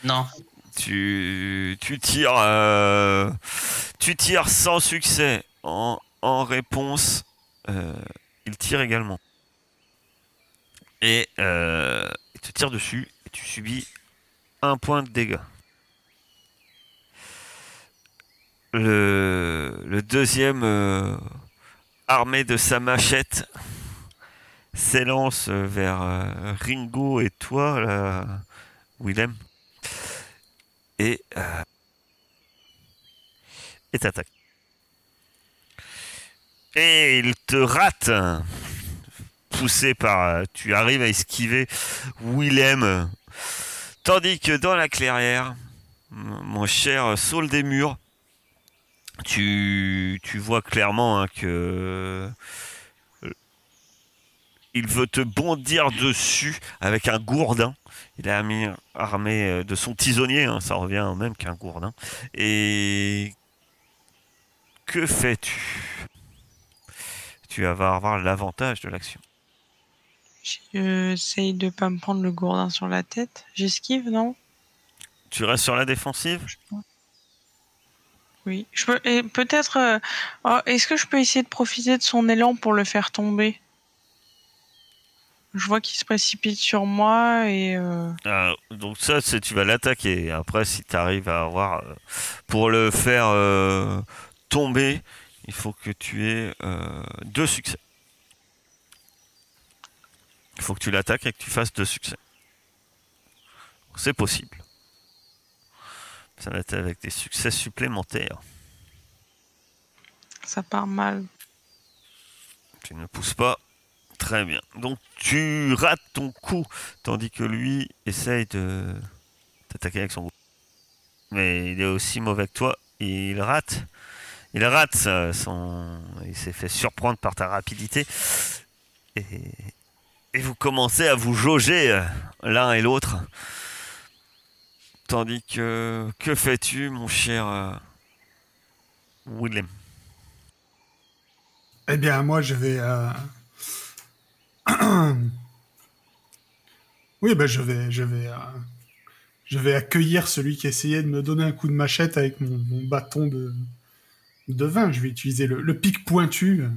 Non. tu, tu tires euh, tu tires sans succès en, en réponse euh, il tire également et euh, il te tire dessus et tu subis un point de dégâts le, deuxième euh, armé de sa machette s'élance vers Ringo et toi Willem et et t'attaque. Et il te rate, poussé par. Tu arrives à esquiver Willem, tandis que dans la clairière, mon cher Saul des murs, tu, vois clairement hein, que euh, il veut te bondir dessus avec un gourdin. Il est armé, euh, de son tisonnier, hein, ça revient même qu'un gourdin. Et que fais-tu? Tu vas avoir l'avantage de l'action. J'essaye de pas me prendre le gourdin sur la tête. J'esquive, non? Tu restes sur la défensive? Oui. Je peux. Et peut-être. euh, oh, Est-ce que je peux essayer de profiter de son élan pour le faire tomber? Je vois qu'il se précipite sur moi et. euh, Euh, Donc ça, c'est tu vas l'attaquer. Après, si tu arrives à avoir... euh, pour le faire euh, tomber, il faut que tu aies euh, deux succès. Il faut que tu l'attaques et que tu fasses deux succès. C'est possible. Ça va être avec des succès supplémentaires. Ça part mal. Tu ne pousses pas. Très bien. Donc tu rates ton coup, tandis que lui essaye de t'attaquer avec son coup. Mais il est aussi mauvais que toi. Il rate. Il rate ça, son. Il s'est fait surprendre par ta rapidité. Et, vous commencez à vous jauger euh, l'un et l'autre. Tandis que. Que fais-tu, mon cher euh, Willem Eh bien, moi, je vais. euh, *clears throat* oui, ben, je vais, je vais, euh, je vais accueillir celui qui essayait de me donner un coup de machette avec mon bâton de, de vin. Je vais utiliser le, le pic pointu euh,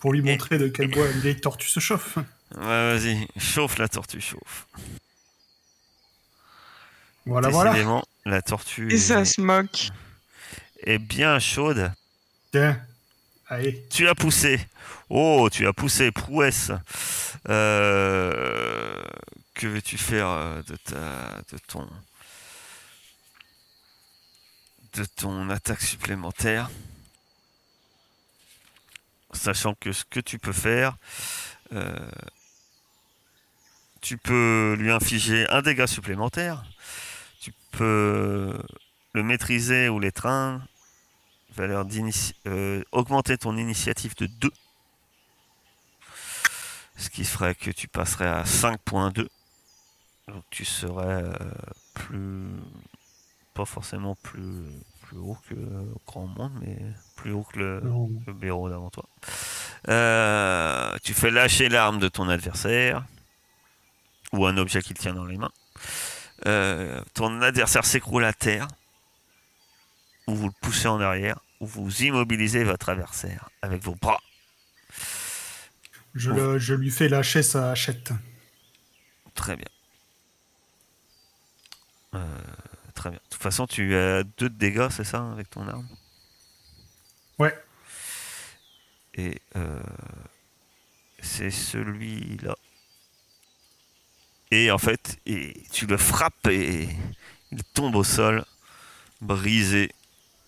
pour lui montrer de quel bois une vieille tortue se chauffe. Ouais, vas-y, chauffe la tortue, chauffe. Voilà, voilà. Décidément, la tortue Et ça est, se moque. est bien chaude. Tiens, allez. Tu as poussé. Oh, tu as poussé, prouesse. Euh, que veux-tu faire euh, de ta, de ton, de ton attaque supplémentaire. Sachant que ce que tu peux faire, euh, tu peux lui infliger un dégât supplémentaire. Tu peux le maîtriser ou l'étreindre. Valeur euh, augmenter ton initiative de 2. Ce qui ferait que tu passerais à 5.2. Donc tu serais euh, plus. Pas forcément plus, plus haut que le grand monde, mais plus haut que le bureau d'avant toi. Euh, tu fais lâcher l'arme de ton adversaire ou un objet qu'il tient dans les mains. Euh, ton adversaire s'écroule à terre ou vous le poussez en arrière ou vous immobilisez votre adversaire avec vos bras. Je, le- je lui fais lâcher sa hachette. Très bien. Euh, très bien. De toute façon, tu as deux de dégâts, c'est ça, avec ton arme? Ouais. Et euh, c'est celui-là. Et en fait, et tu le frappes et il tombe au sol, brisé.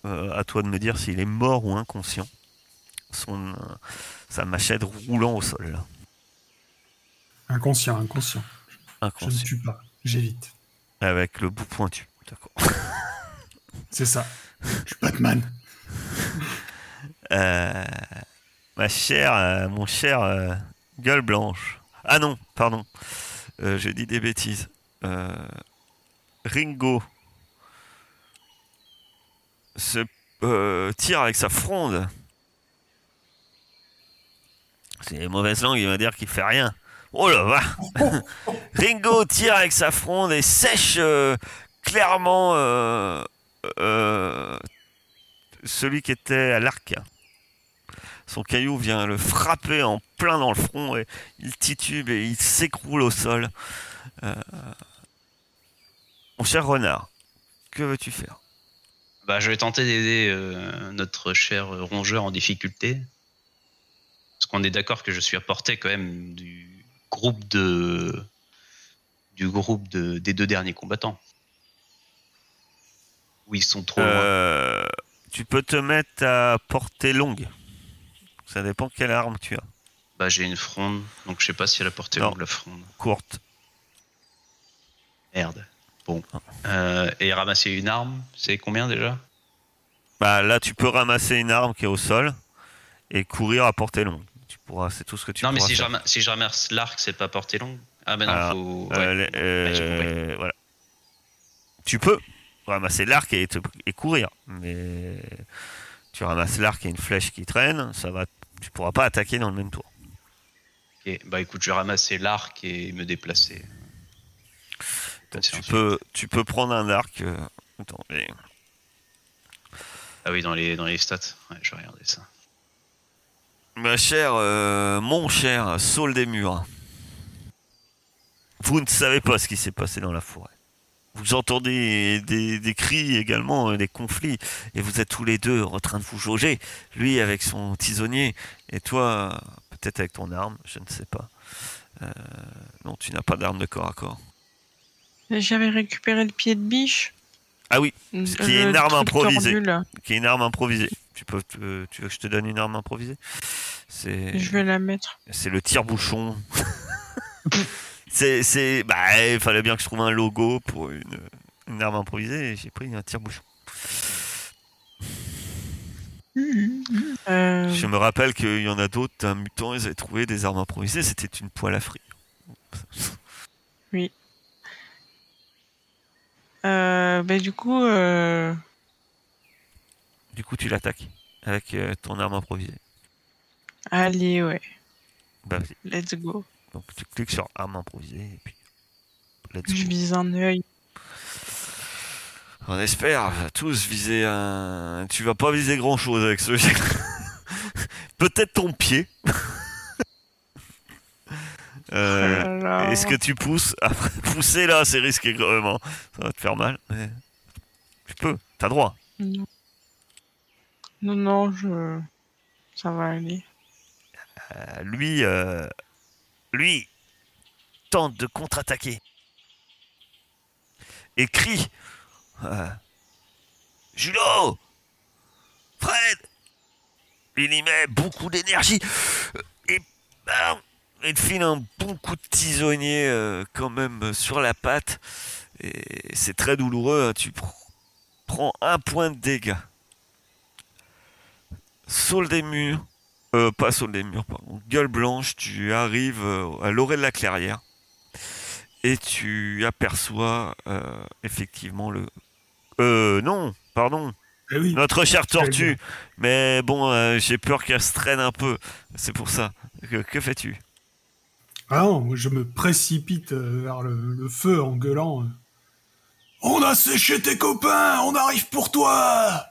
Euh, à toi de me dire s'il est mort ou inconscient. Son, euh, sa machette roulant au sol. Là. Inconscient, inconscient. Je ne Inconscient. tue pas. J'évite. Avec le bout pointu. *laughs* C'est ça. Je suis Batman. *laughs* Euh, ma chère, euh, mon cher euh, gueule blanche. Ah non, pardon. J'ai dit des bêtises. Ringo se tire avec sa fronde. C'est les mauvaises langues, il va dire qu'il fait rien. Oh là va *laughs* Ringo tire avec sa fronde et sèche clairement euh, euh, celui qui était à l'arc. Son caillou vient le frapper en plein dans le front et il titube et il s'écroule au sol. Euh, Mon cher renard, que veux-tu faire? Bah, je vais tenter d'aider notre cher rongeur en difficulté. Parce qu'on est d'accord que je suis à portée quand même du groupe de du groupe de, des deux derniers combattants. Où ils sont trop loin. Euh, Tu peux te mettre à portée longue. Ça dépend quelle arme tu as. Bah, j'ai une fronde, donc je sais pas si elle a portée Non. longue la fronde. Courte. Merde. Bon. Ah. Euh, et ramasser une arme, c'est combien déjà? Bah là, tu peux ramasser une arme qui est au sol et courir à portée longue. Tu pourras, c'est tout ce que tu Non, mais si je, ramasse, si je ramasse l'arc, c'est pas portée longue? Ah, ben non, Alors, faut. Euh, ouais. euh, Ouais, compris. voilà. Tu peux ramasser l'arc et, te- et courir, mais tu ramasses l'arc et une flèche qui traîne, ça va, tu pourras pas attaquer dans le même tour. Ok, Bah écoute, je vais ramasser l'arc et me déplacer. Donc, tu peux, tu peux prendre un arc. euh, attends, mais- Ah oui, dans les, dans les stats. Ouais, je vais regarder ça. Ma chère, euh, mon cher Saul des Murs, vous ne savez pas ce qui s'est passé dans la forêt. Vous entendez des, des cris également, euh, des conflits, et vous êtes tous les deux en train de vous jauger. Lui avec son tisonnier, et toi, peut-être avec ton arme, je ne sais pas. Euh, non, tu n'as pas d'arme de corps à corps. J'avais récupéré le pied de biche. Ah oui, Le qui est une arme truc improvisée. tordu, qui est une arme improvisée. Tu, peux, tu veux que je te donne une arme improvisée? Je vais la mettre. C'est le tire-bouchon. *laughs* c'est, c'est, bah, il fallait bien que je trouve un logo pour une, une arme improvisée et j'ai pris un tire-bouchon. Euh, Je me rappelle qu'il y en a d'autres, un mutant, ils avaient trouvé des armes improvisées, c'était une poêle à frire. euh, bah, du coup, euh, Du coup, tu l'attaques avec euh, ton arme improvisée. allez, ouais, Bah, vas-y. let's go. Donc, tu cliques sur arme improvisée et puis. Let's Je vise un œil. On espère tous viser un. Tu vas pas viser grand chose avec ce. *laughs* Peut-être ton pied. *laughs* Euh, Oh. Est-ce que tu pousses? Après, *laughs* pousser là, c'est risqué vraiment. Ça va te faire mal. mais Tu peux, t'as droit. Non. non, non, je... ça va aller. Euh, lui, euh, lui tente de contre-attaquer et crie euh, Julot Fred Il y met beaucoup d'énergie. Et bam Il file un bon coup de tisonnier euh, quand même sur la patte. Et c'est très douloureux. hein. Tu pr- prends un point de dégâts. Saule des murs. Euh, pas saule des murs, pardon. Gueule blanche, tu arrives euh, à l'orée de la clairière. Et tu aperçois euh, effectivement le... Euh, non, pardon. Eh oui. Notre chère tortue. Mais bon, euh, j'ai peur qu'elle se traîne un peu. C'est pour ça. Que, que fais-tu? Ah non, moi je me précipite euh, vers le, le feu en gueulant. On a séché tes copains, on arrive pour toi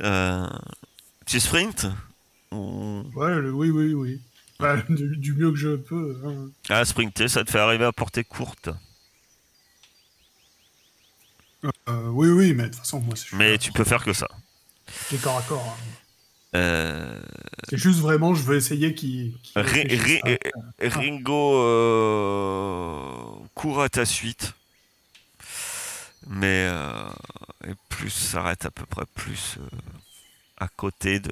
euh, Tu sprints Ou- Ouais, le- oui, oui, oui. Bah, *laughs* du, du mieux que je peux. hein. Ah, sprinter, ça te fait arriver à portée courte. Euh, oui, oui, mais de toute façon, moi, c'est Mais tu peux faire que ça. c'est corps à corps. hein. Euh, C'est juste vraiment, je veux essayer Ri- ri- à- Ringo euh, court à ta suite. Mais euh, et plus s'arrête à peu près plus euh, à côté de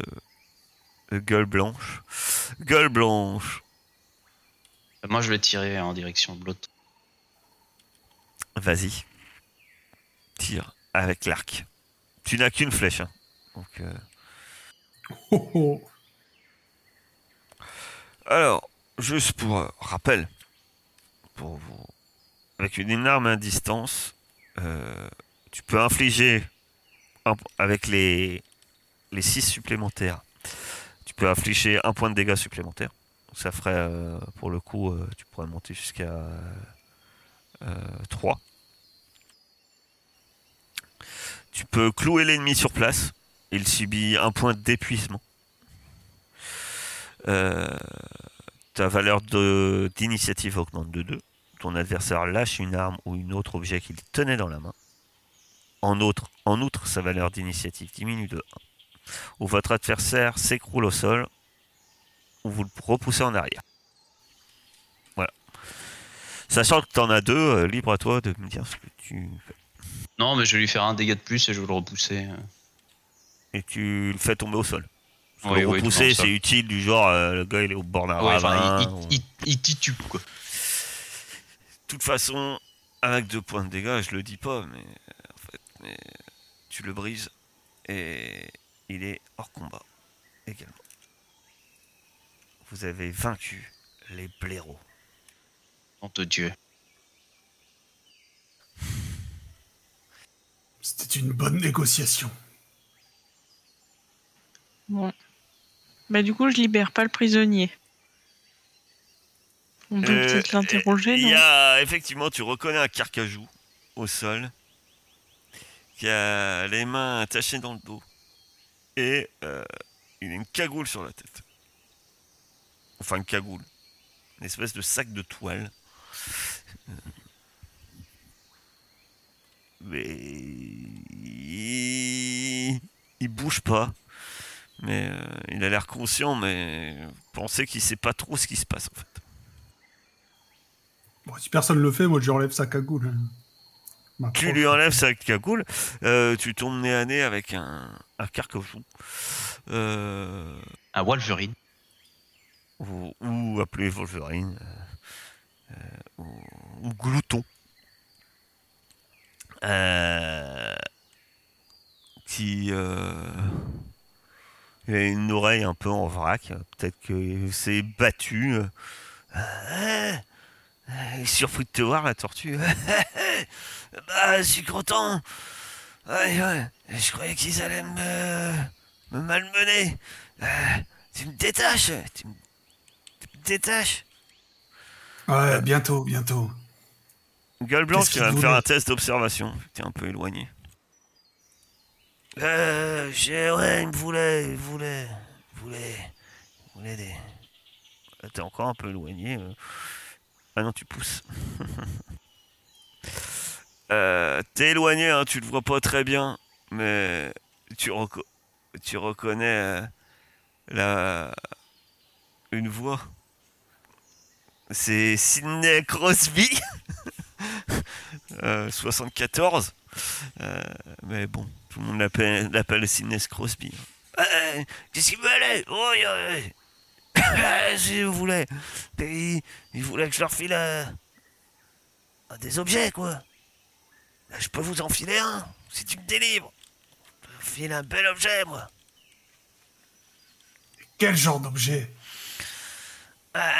Gueule Blanche. Gueule Blanche, Moi, je vais tirer en direction de l'autre. vas-y. Tire avec l'arc. Tu n'as qu'une flèche. hein. Donc, euh, Oh, oh. Alors, juste pour euh, rappel, pour vous, avec une arme à distance, euh, tu peux infliger un- avec les les 6 supplémentaires. Tu peux infliger un point de dégâts supplémentaire. Ça ferait, euh, pour le coup, euh, tu pourrais monter jusqu'à 3. Tu peux clouer l'ennemi sur place. Il subit un point d'épuisement. Euh, ta valeur d'initiative augmente de 2. Ton adversaire lâche une arme ou un autre objet qu'il tenait dans la main. En, en outre, sa valeur d'initiative diminue de 1. Ou votre adversaire s'écroule au sol, ou vous le repoussez en arrière. Voilà. Sachant que tu en as deux, euh, libre à toi de me dire ce que tu fais. Non, mais je vais lui faire un dégât de plus et je vais le repousser. Et tu le fais tomber au sol. Parce que Oui, le oui, repousser, c'est utile, du genre, euh, le gars il est au bord d'un Ouais, enfin, ravin, il, ou- il, il- il titube, quoi. De toute façon, avec deux points de dégâts, je le dis pas, mais euh, en fait, mais tu le brises et il est hors combat également. Vous avez vaincu les blaireaux. Nom de Dieu. C'était une bonne négociation. Bon. Bah, du coup, je libère pas le prisonnier. On peut Euh, peut-être l'interroger, Il non y a effectivement, tu reconnais un carcajou au sol qui a les mains attachées dans le dos et euh, il a une cagoule sur la tête. Enfin, une cagoule, une espèce de sac de toile. Euh, Mais il... bouge pas. Mais euh, il a l'air conscient, mais pensez qu'il sait pas trop ce qui se passe en fait. Bon, si personne le fait, moi, je sa cagoule. Hein. Ma Tu lui enlèves sa cagoule, euh, tu tombes nez à nez avec un, un carcajou. Euh, Un Wolverine. ou, ou appelé Wolverine. euh, euh, ou, ou Glouton. Euh, qui euh, il a une oreille un peu en vrac. Peut-être que c'est battu. Surpris de te voir, la tortue. *laughs* bah, je suis content. Ouais, ouais. Je croyais qu'ils allaient me, me malmener. Euh, tu me détaches. Tu me, tu me détaches. Ouais, bientôt, bientôt. Gueule blanche, vas qu'il me faire un test d'observation. T'es un peu éloigné. Euh, j'ai- ouais, il me voulait, il voulait, il voulait, il voulait des. Euh, T'es encore un peu éloigné. euh. Ah non, tu pousses. *laughs* euh, T'es éloigné, hein, tu le vois pas très bien, mais tu, reco- tu reconnais euh, la une voix. C'est Sidney Crosby. *laughs* Euh, 74. Euh, mais bon, Tout le monde l'appelle, Sidney Crosby. Qu'est-ce qu'il veut aller? Oh, Si vous voulez. Il, il voulait que je leur file euh, des objets, quoi. Je peux vous en filer un, si tu me délivres. Je vous filer un bel objet, moi. Quel genre d'objet? Bah,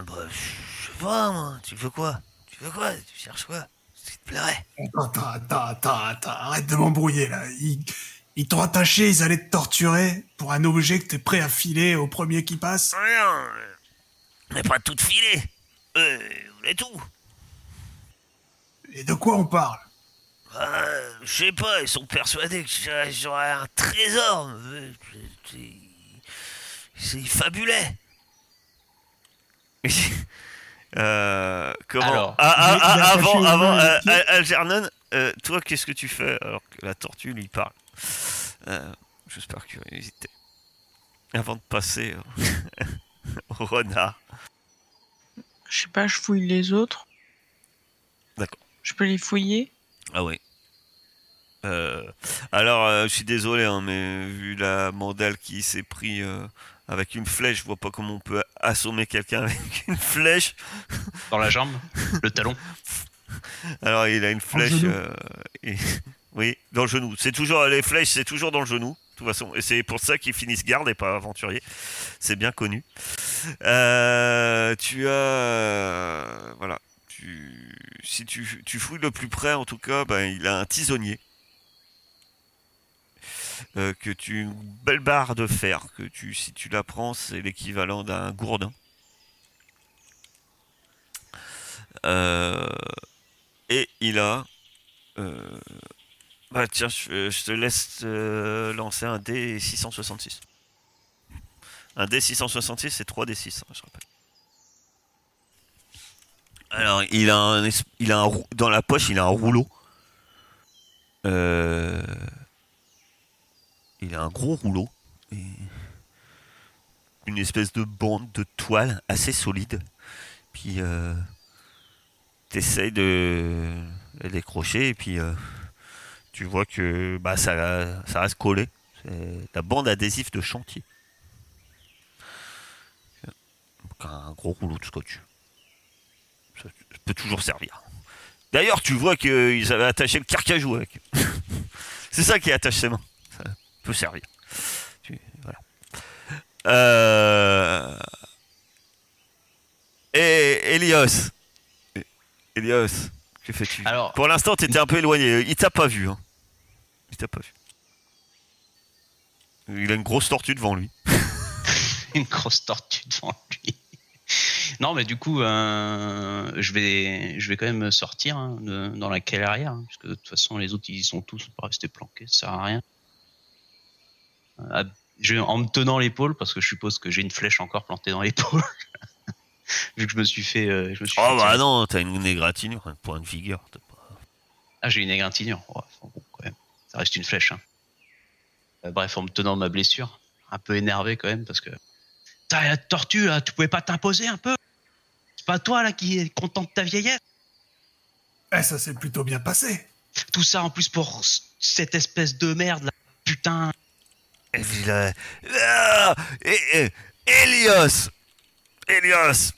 je sais pas, moi. Tu veux quoi? Tu veux quoi? Tu cherches quoi? Qui te plairait Attends, attends, attends, attends, arrête de m'embrouiller là. Ils, ils t'ont attaché, ils allaient te torturer pour un objet que t'es prêt à filer au premier qui passe. Rien. Mais pas tout filé. Euh, voulez tout Et de quoi on parle? Ah, Je sais pas, ils sont persuadés que j'a- j'aurais un trésor. Euh, c'est- fabuleux. *laughs* euh, comment? Alors, Ah, ah, ah, Avant, avant, euh, Algernon, euh, toi, qu'est-ce que tu fais alors que la tortue lui parle? Euh, Juste par curiosité. Avant de passer euh, *laughs* au renard. Je sais pas, je fouille les autres. D'accord. Je peux les fouiller? Ah oui. Euh, alors, euh, je suis désolé, hein, mais vu la mandale qui s'est pris euh, avec une flèche, je vois pas comment on peut assommer quelqu'un *laughs* avec une flèche. Dans la jambe, le talon. *laughs* Alors, il a une flèche. Oui, dans le genou. C'est toujours les flèches, c'est toujours dans le genou. De toute façon, et c'est pour ça qu'ils finissent garde et pas aventurier. C'est bien connu. Euh, tu as, voilà. Tu, si tu, tu fouilles le plus près, en tout cas, ben, il a un tisonnier. Euh, que tu une belle barre de fer que tu si tu la prends c'est l'équivalent d'un gourdin Euh, et il a bah tiens je, je te laisse euh, lancer un D 666 un D 666 c'est 3 D 6 je rappelle. Alors il a un il a un dans la poche il a un rouleau. Euh, il a un gros rouleau une espèce de bande de toile assez solide. Puis euh, t'essayes de la décrocher et puis euh, tu vois que bah, ça, ça reste collé. C'est la bande adhésive de chantier. Donc, un gros rouleau de scotch. Ça peut toujours servir. D'ailleurs, tu vois qu'ils avaient attaché le carcajou avec. *laughs* C'est ça qui attache ses mains. Ça peut servir. Tu- voilà. Euh... Et Elios. Elios, que fais-tu? Alors, Pour l'instant, t'étais un peu éloigné. Il t'a pas vu. Hein. Il t'a pas vu. Il a une grosse tortue devant lui. *laughs* une grosse tortue devant lui. Non, mais du coup, euh, je vais, je vais quand même sortir hein, de- dans la cale arrière, hein, parce que de toute façon, les autres, ils y sont tous pour rester planqués, ça sert à rien. Euh, je en me tenant l'épaule, parce que je suppose que j'ai une flèche encore plantée dans l'épaule, *laughs* vu que je me suis fait, euh, je me suis Oh fait bah tirer. non, t'as une égratignure, un point de vigueur. pas- Ah, j'ai une égratignure. Ouais, enfin, bon. Ça reste une flèche. hein. Euh, bref, en me tenant ma blessure, un peu énervé quand même, parce que. T'as la tortue, là, tu pouvais pas t'imposer un peu C'est pas toi, là, qui est content de ta vieillesse Eh, ça s'est plutôt bien passé. Tout ça, en plus, pour cette espèce de merde, là. Putain. Et puis là, ah, et- et- Elios Elios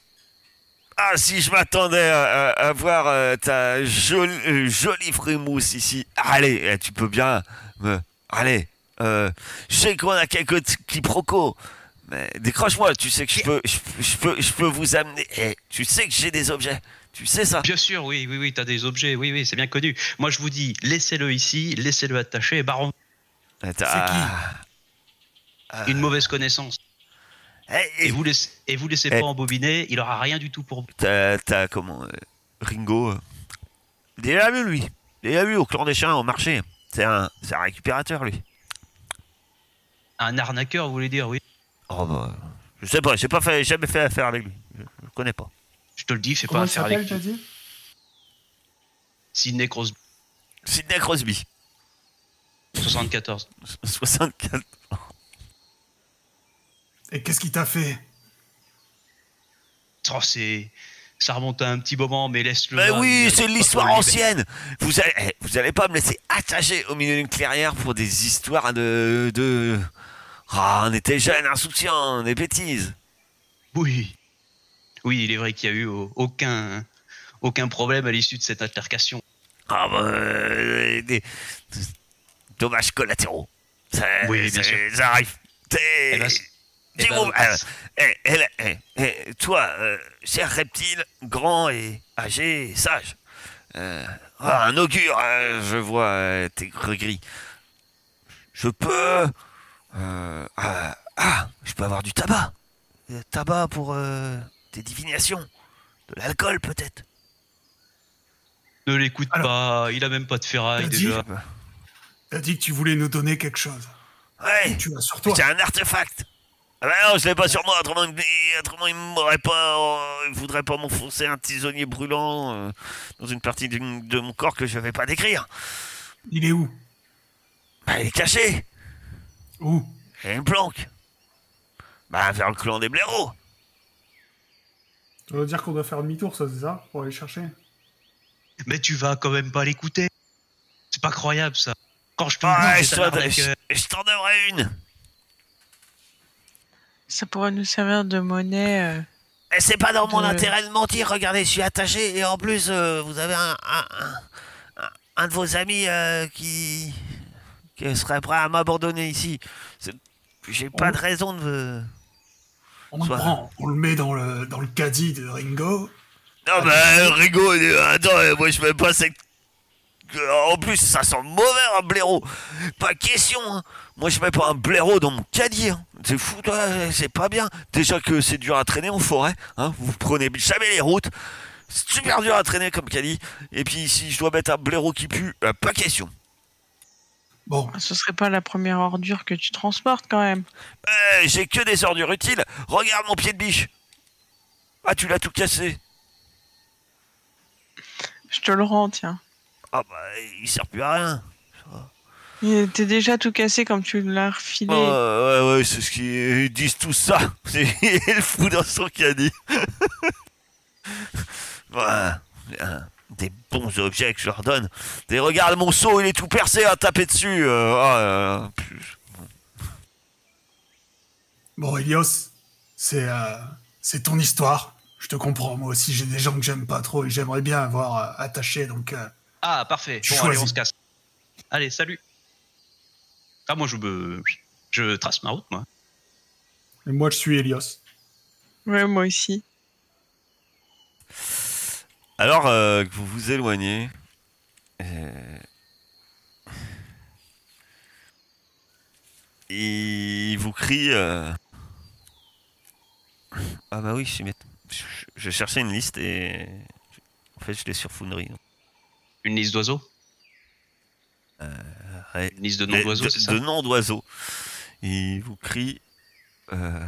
Ah, si je m'attendais à, à- à voir euh, ta jolie, euh, jolie frémousse ici. Allez, eh, tu peux bien me... Allez, euh, je sais qu'on a quelques quiproquos, mais décroche-moi, tu sais que je peux, je, je peux, je peux vous amener... Eh, tu sais que j'ai des objets, tu sais ça Bien sûr, oui, oui, oui, t'as des objets, oui, oui, c'est bien connu. Moi, je vous dis, laissez-le ici, laissez-le attaché, et baron, Eh, t'as- une mauvaise connaissance. Eh, Et vous laissez, et vous laissez Eh. pas embobiner, il aura rien du tout pour vous. T'as, t'as comment euh, Ringo euh, Déjà vu lui. Déjà vu au clan des chiens au marché. C'est un, c'est un récupérateur lui. Un arnaqueur, vous voulez dire, oui. Oh bah, je sais pas, j'ai pas fait, jamais fait affaire avec lui. Je, je le connais pas. Je te le dis, fais pas affaire avec lui. dit? Sidney Crosby, Sidney Crosby, 74. 64. *laughs* Et qu'est-ce qu'il t'a fait? Oh, c'est ça remonte à un petit moment, mais laisse-le. Mais là, oui, c'est l'histoire ancienne. Vous allez, eh, vous allez pas me laisser attacher au milieu d'une clairière pour des histoires de, de. Ah, on était jeunes, insouciants, des bêtises. Oui. Oui, il est vrai qu'il y a eu au- aucun, aucun problème à l'issue de cette altercation. Ah bah, euh, des dommages collatéraux. Ça, Oui, bien ça- sûr. Ça arrive. Eh ben, Eh ben, euh, eh, eh, eh, toi, euh, cher reptile, grand et âgé et sage, euh, ah, un augure, euh, je vois euh, tes gris. Je peux. euh, ah, ah, je peux avoir du tabac. Euh, tabac pour euh, des divinations. De l'alcool peut-être. ne l'écoute pas, il a même pas de ferraille t'as dit- déjà. T'as dit que tu voulais nous donner quelque chose. Ouais, Tu l'as sur toi. c'est un artefact. Ah bah non, je l'ai pas sur moi, autrement, il me- autrement il m'aurait pas, euh, il voudrait pas m'enfoncer un tisonnier brûlant euh, dans une partie d'une- de mon corps que je vais pas décrire. Il est où? Bah, il est caché, Où? Il y a une planque. Bah, vers le clan des blaireaux. Ça veut dire qu'on doit faire demi-tour, ça, c'est ça Pour aller chercher? Mais tu vas quand même pas l'écouter. C'est pas croyable ça. Quand je te Ah, je t'en- t'en donnerai une. Ça pourrait nous servir de monnaie. euh. Et c'est pas dans mon De- intérêt de mentir, regardez, je suis attaché et en plus, euh, vous avez un, un, un- de vos amis euh, qui, qui serait prêt à m'abandonner ici. J'ai pas de raison de... On le prend, on le met dans le, dans le caddie de Ringo. Non, bah, Rigo, euh, attends, euh, moi je veux pas c'est En plus, ça sent mauvais un blaireau. Pas question, hein. Moi je mets pas un blaireau dans mon caddie. hein. C'est fou, toi, c'est pas bien. Déjà que c'est dur à traîner en forêt, hein. Vous prenez jamais les routes. C'est super dur à traîner comme caddie. Et puis si je dois mettre un blaireau qui pue, euh, pas question. Bon, Ce serait pas la première ordure que tu transportes quand même. Euh, J'ai que des ordures utiles. Regarde mon pied de biche. Ah, tu l'as tout cassé. Je te le rends, tiens. Ah bah, il sert plus à rien. Il était déjà tout cassé comme tu l'as refilé. Oh, ouais, ouais, c'est ce qu'ils disent tout ça. *laughs* Il le fout dans son caddie. *laughs* voilà. Euh, Des bons objets que je leur donne. Des regarde mon seau, il est tout percé à taper dessus. euh, oh là là. bon, Elios, c'est euh, c'est ton histoire. Je te comprends. Moi aussi, j'ai des gens que j'aime pas trop et j'aimerais bien avoir euh, attaché. Donc, euh, Ah, parfait. Bon, allez, choisis. on se casse. Allez, salut. Ah, moi, je me... Je trace ma route, moi. et moi, je suis Elios. Ouais, moi aussi. Alors euh, que vous vous éloignez, euh, il vous crie. euh, Ah bah oui, je je cherchais une liste et en fait je l'ai sur Foundry. Une liste d'oiseaux? Ouais. Une liste de noms d'oiseaux, de, c'est ça de noms d'oiseaux. Il vous crie. euh,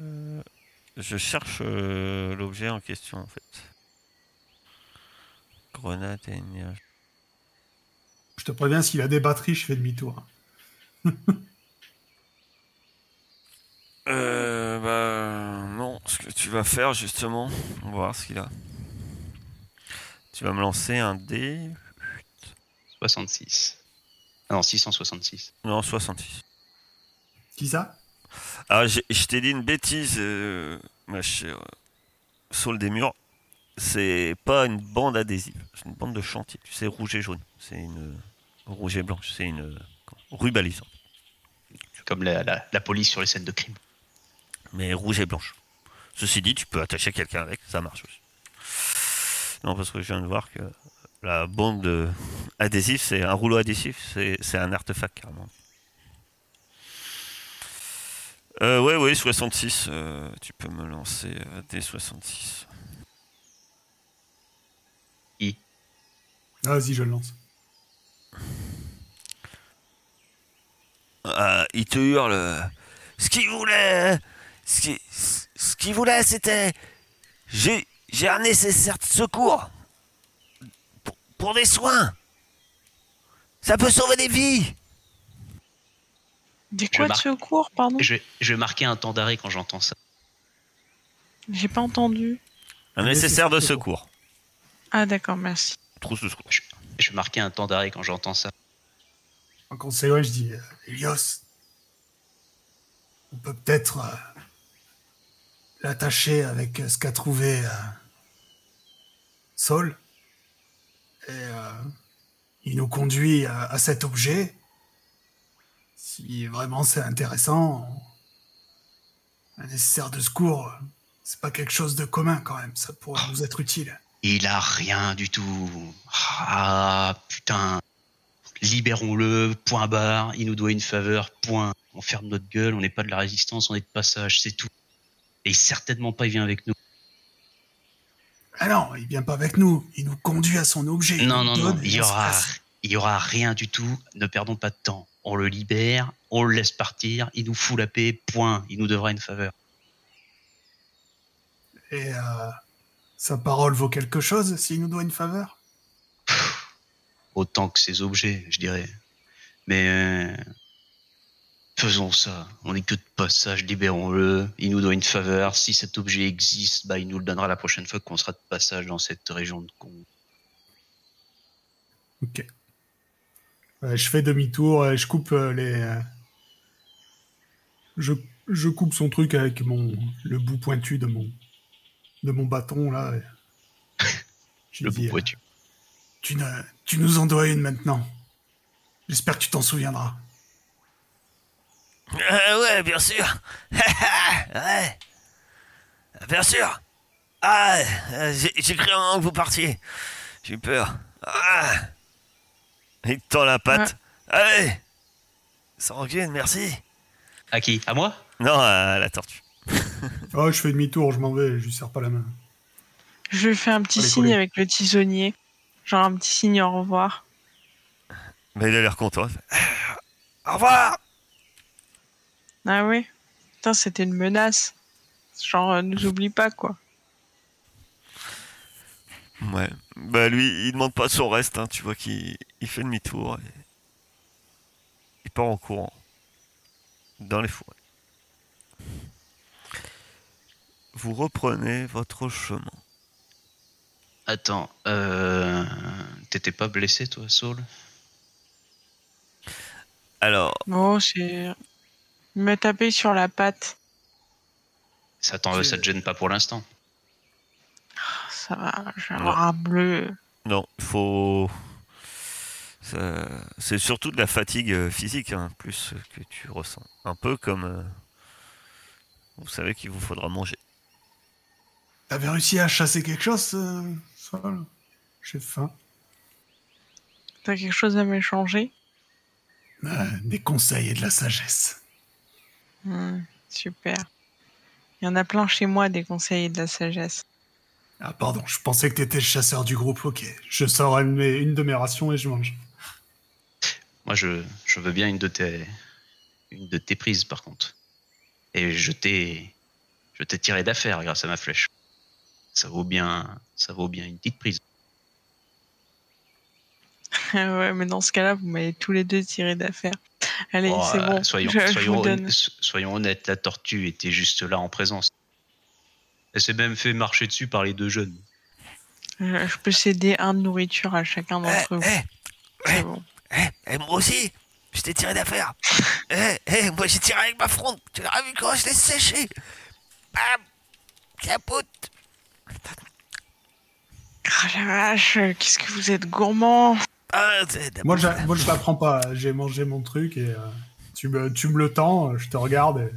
euh, je cherche euh, l'objet en question en fait. Grenade et énergie. Je te préviens, s'il a des batteries, je fais demi-tour. *laughs* Euh, bah non, ce que tu vas faire justement, on va voir ce qu'il a. Tu vas me lancer un dé. 66. Ah non, 666. Non, 66. Qui ça? Ah, j'ai- je t'ai dit une bêtise, euh, ma chère Saule des murs. C'est pas une bande adhésive, c'est une bande de chantier. Tu sais, rouge et jaune. C'est une. Rouge et blanche, c'est une. rubalisante. Comme la, la, la police sur les scènes de crime. mais rouge et blanche. Ceci dit, tu peux attacher quelqu'un avec, ça marche aussi. Non, parce que je viens de voir que la bande adhésive, c'est un rouleau adhésif, c'est c'est un artefact carrément. Euh, ouais, ouais, 66, euh, tu peux me lancer euh, des 66. Ah, Vas-y, je le lance. Ah, il te hurle. Ce qu'il voulait, ce qu'il ce qu'il voulait, c'était, j'ai j'ai un nécessaire de secours pour, des soins. Ça peut sauver des vies. Des Je quoi de secours, pardon Je vais, je vais marquer un temps d'arrêt quand j'entends ça. J'ai pas entendu. Un nécessaire de secours. Ah d'accord, merci. Trousse de secours. Je vais marquer un temps d'arrêt quand j'entends ça. En conseil, ouais, je dis euh, Elios, on peut peut-être euh, l'attacher avec euh, ce qu'a trouvé euh, Saul. Et euh, il nous conduit à, cet objet. Si vraiment c'est intéressant, un nécessaire de secours, c'est pas quelque chose de commun quand même. Ça pourrait nous être utile. Il a rien du tout. Ah putain. Libérons-le, point barre. Il nous doit une faveur, point. On ferme notre gueule, on n'est pas de la résistance, on est de passage, c'est tout. Et certainement pas, il vient avec nous. Ah non, il vient pas avec nous. Il nous conduit à son objet. Non, non, non, il y aura, il y aura rien du tout. Ne perdons pas de temps. On le libère, on le laisse partir, il nous fout la paix, point. Il nous devra une faveur. Et euh, sa parole vaut quelque chose s'il nous doit une faveur? Autant que ses objets, je dirais. Mais euh, faisons ça. On n'est que de passage, libérons-le. Il nous doit une faveur. Si cet objet existe, bah, il nous le donnera la prochaine fois qu'on sera de passage dans cette région de con. Ok. Ouais, je fais demi-tour et je coupe euh, les. euh, Je, je coupe son truc avec mon le bout pointu de mon de mon bâton là. *laughs* Le bout pointu. euh, tu, ne- tu nous en dois une maintenant. J'espère que tu t'en souviendras. Euh, ouais, bien sûr. *laughs* ouais. Bien sûr. Ah, j'ai cru un moment que vous partiez. J'ai eu peur. Ah. Il te tend la patte. Allez. Sans rancune, merci. À qui? À moi? Non, à la tortue. *laughs* Oh, je fais demi-tour, je m'en vais, je lui serre pas la main. Je lui fais un petit Allez, signe avec le tisonnier. Genre un petit signe au revoir. Mais il a l'air content. Au revoir. Ah oui Putain, c'était une menace. Genre, euh, nous oublie pas, quoi. Ouais. Bah lui, il demande pas son reste. hein. Tu vois qu'il il fait demi-tour. Et... Il part en courant. Dans les forêts. Vous reprenez votre chemin. Attends, euh... T'étais pas blessé, toi, Saul? Alors, Bon, c'est... Me taper sur la patte. ça, t'en- Tu- ça te gêne pas pour l'instant Ça va, j'ai un Ouais. bras bleu. non, il faut. ça- C'est surtout de la fatigue euh, physique, hein, plus euh, que tu ressens. Un peu comme. euh, Vous savez qu'il vous faudra manger. T'avais réussi à chasser quelque chose, euh, Saul? J'ai faim. T'as quelque chose à m'échanger? Euh, des conseils et de la sagesse. Hmm, Super. Il y en a plein chez moi des conseils et de la sagesse. Ah pardon, je pensais que t'étais le chasseur du groupe. Ok, je sors une, une de mes rations et je mange. Moi, je, je veux bien une de tes, une de tes prises, par contre. Et je t'ai, je t'ai tiré d'affaire grâce à ma flèche. Ça vaut bien, ça vaut bien une petite prise. *laughs* ouais, mais dans ce cas-là, vous m'avez tous les deux tiré d'affaire. Allez, Oh, c'est euh, bon. Soyons, je, je soyons, honnêtes, la tortue était juste là en présence. Elle s'est même fait marcher dessus par les deux jeunes. Je, je peux céder un de nourriture à chacun d'entre vous. Eh, C'est bon. eh, eh, moi aussi, je t'ai tiré d'affaire. *laughs* Eh, eh, moi j'ai tiré avec ma fronde. Tu l'as vu quand je l'ai séché. Bam, capote. Ah la vache, qu'est-ce que vous êtes gourmand Ah, Moi, je, moi, je la prends pas. J'ai mangé mon truc et euh, tu, me, tu me le tends, je te regarde et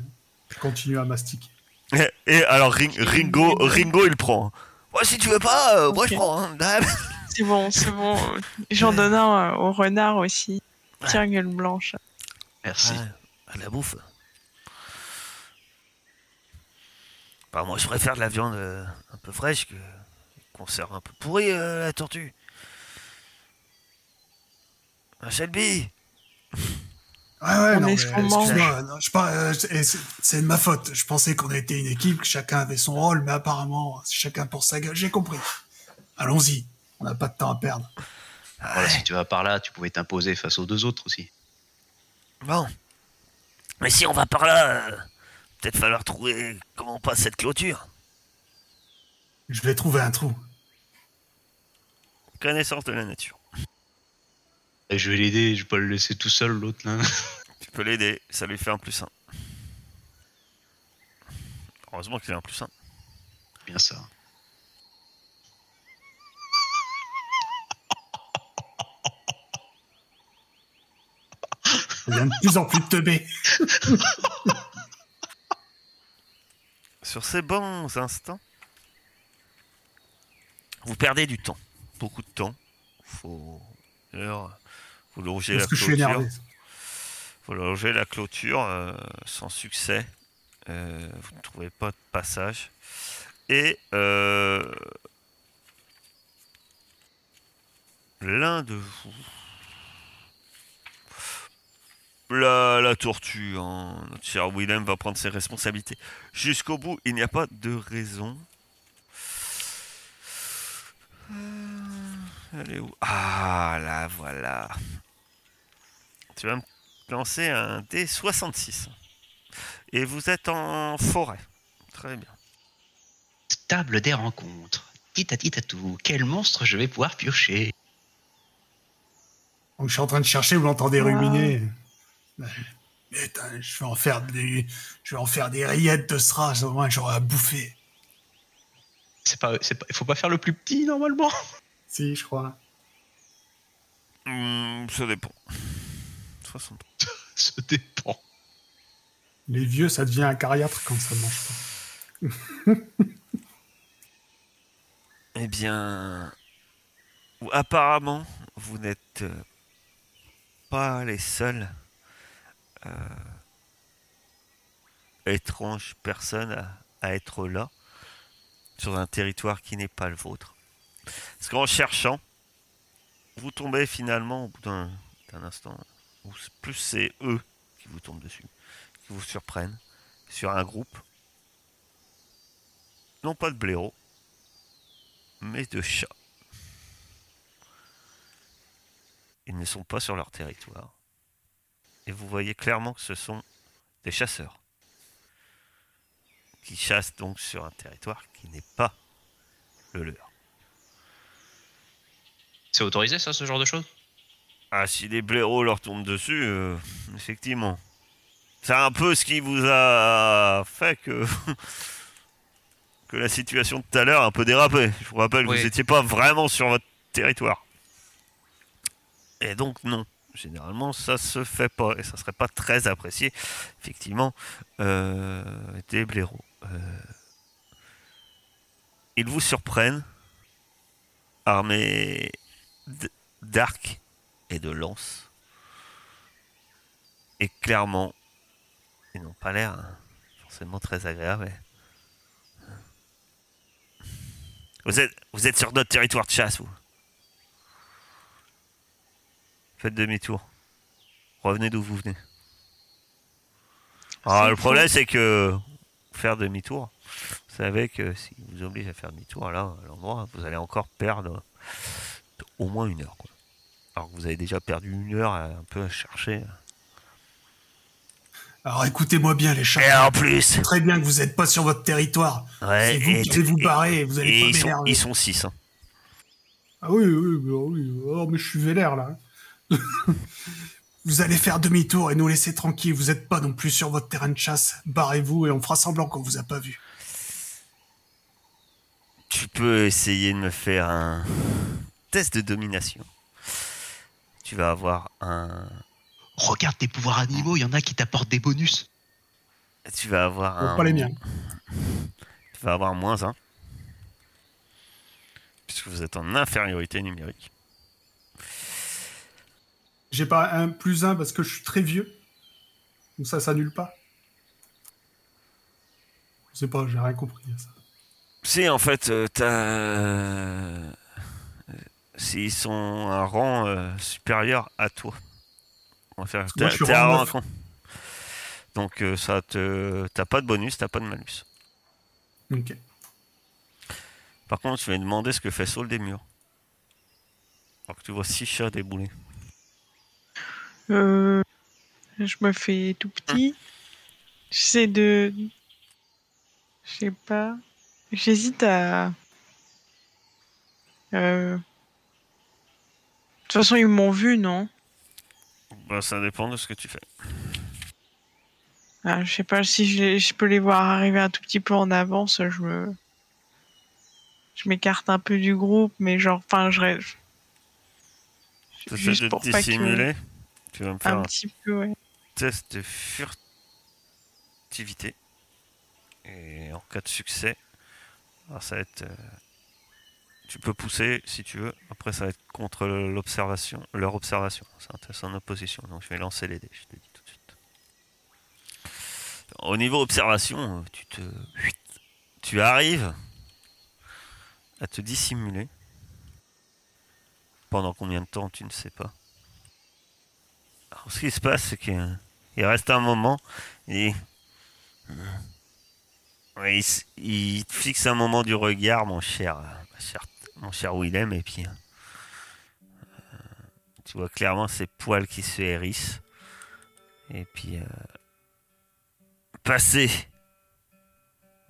je continue à mastiquer. Et, et alors Ring- Ringo, Ringo il prend. Moi si tu veux pas, euh, moi je prends. hein. *laughs* C'est bon, c'est bon. J'en donne un euh, au renard aussi. Tiens, gueule blanche. Merci. Ah, la bouffe. Bah, moi je préfère de la viande un peu fraîche que conserve un peu pourrie euh, la tortue. Un Shelby. Ouais, ouais, On non, est mais ce qu'on mange. excuse-moi, non, je pas, euh, c'est de ma faute. Je pensais qu'on était une équipe, que chacun avait son rôle, mais apparemment, c'est chacun pour sa gueule. J'ai compris. Allons-y, on n'a pas de temps à perdre. Voilà, si tu vas par là, tu pouvais t'imposer face aux deux autres aussi. Bon. Mais si on va par là, euh, peut-être falloir trouver comment on passe cette clôture. Je vais trouver un trou. Connaissance de la nature. Et je vais l'aider, je vais pas le laisser tout seul, l'autre là. Tu peux l'aider, ça lui fait un plus 1. Heureusement qu'il a un plus 1. Bien ça. Il devient de plus en plus teubé. Sur ces bons instants, vous perdez du temps. Beaucoup de temps. Faut, vous longez la clôture. Faut longer la clôture euh, sans succès. Euh, vous ne trouvez pas de passage. Et euh, l'un de vous, la, la tortue, hein, notre cher Willem va prendre ses responsabilités. Jusqu'au bout, il n'y a pas de raison. Euh, Elle est où? Ah, là, voilà. Tu vas me lancer un D66. Et vous êtes en forêt. Très bien. Table des rencontres. Titati-tatou, quel monstre je vais pouvoir piocher? Donc, je suis en train de chercher, vous l'entendez Wow. ruminer. Mais, Putain, je vais en faire des, je vais en faire des rillettes de rat, au moins j'aurai à bouffer. C'est pas, c'est pas, il faut pas faire le plus petit normalement. Si, je crois. Hmm, ça dépend. 63. *laughs* Ça dépend. Les vieux, ça devient un cariatre quand ça mange pas. *laughs* Eh bien, apparemment, vous n'êtes euh, pas les seuls euh, étranges personnes à, à être là, sur un territoire qui n'est pas le vôtre. Parce qu'en cherchant, vous tombez finalement, au bout d'un instant, c- plus c'est eux qui vous tombent dessus, qui vous surprennent, sur un groupe, non pas de blaireaux, mais de chats. Ils ne sont pas sur leur territoire. Et vous voyez clairement que ce sont des chasseurs. Qui chassent donc sur un territoire qui n'est pas le leur. C'est autorisé ça, ce genre de choses? Ah, si les blaireaux leur tombent dessus, euh, effectivement. C'est un peu ce qui vous a fait que. *laughs* que la situation de tout à l'heure a un peu dérapé. Je vous rappelle que Oui. vous n'étiez pas vraiment sur votre territoire. Et donc, non. Généralement, ça se fait pas. Et ça serait pas très apprécié, effectivement, euh, des blaireaux. Euh, ils vous surprennent, armés d- d'arcs et de lances. Et clairement, ils n'ont pas l'air hein, forcément très agréables. Vous êtes, vous êtes sur notre territoire de chasse, vous. Faites demi-tour. Revenez d'où vous venez. Alors, le problème, c'est que faire demi-tour, vous savez que si vous oblige à faire demi-tour là, à l'endroit, vous allez encore perdre au moins une heure. Quoi. Alors que vous avez déjà perdu une heure à un peu à chercher. Alors écoutez-moi bien, les Et chats. en plus, Très bien que vous n'êtes pas sur votre territoire. ouais, C'est vous et- qui vous et- barrer et vous allez et pas ils sont, ils sont six. hein. Ah oui, oui, oui, oui. Oh, mais je suis vénère là. *laughs* vous allez faire demi-tour et nous laisser tranquilles. Vous n'êtes pas non plus sur votre terrain de chasse. Barrez-vous et on fera semblant qu'on vous a pas vu. Tu peux essayer de me faire un test de domination. Tu vas avoir un. Regarde tes pouvoirs animaux, il y en a qui t'apportent des bonus. Tu vas avoir Bon, un. pas les miens. *laughs* Tu vas avoir un moins 1. Puisque vous êtes en infériorité numérique. J'ai pas un plus un parce que je suis très vieux. Donc ça s'annule pas. Je sais pas, j'ai rien compris à ça. Si, en fait, euh, t'as. S'ils sont un rang euh, supérieur à toi. On va faire. que moi, je suis rang. Donc, euh, ça te. T'as pas de bonus, t'as pas de malus. Ok. Par contre, je vais demander ce que fait Saul des murs. Alors que tu vois six chats débouler. Euh, je me fais tout petit. J'essaie de. Je sais pas. J'hésite à Euh... De toute façon, ils m'ont vu, non Bah, ça dépend de ce que tu fais. ah, Je sais pas si je, peux les voir arriver un tout petit peu en avance. Je me, je m'écarte un peu du groupe, mais genre, enfin, je essaies juste de pour te pas que dissimuler. Tu vas me faire un un petit peu, ouais. test de furtivité. Et en cas de succès, alors ça va être. euh, tu peux pousser si tu veux. Après, ça va être contre l'observation, leur observation. C'est test en opposition. Donc, je vais lancer les dés. Je te dis tout de suite. Au niveau observation, tu te. Tu arrives à te dissimuler. Pendant combien de temps, tu ne sais pas. Alors, ce qui se passe, c'est qu'il il reste un moment et. Ouais, il, fixe un moment du regard, mon cher, mon cher Willem, et puis. euh, tu vois clairement ses poils qui se hérissent. Et puis. euh, passez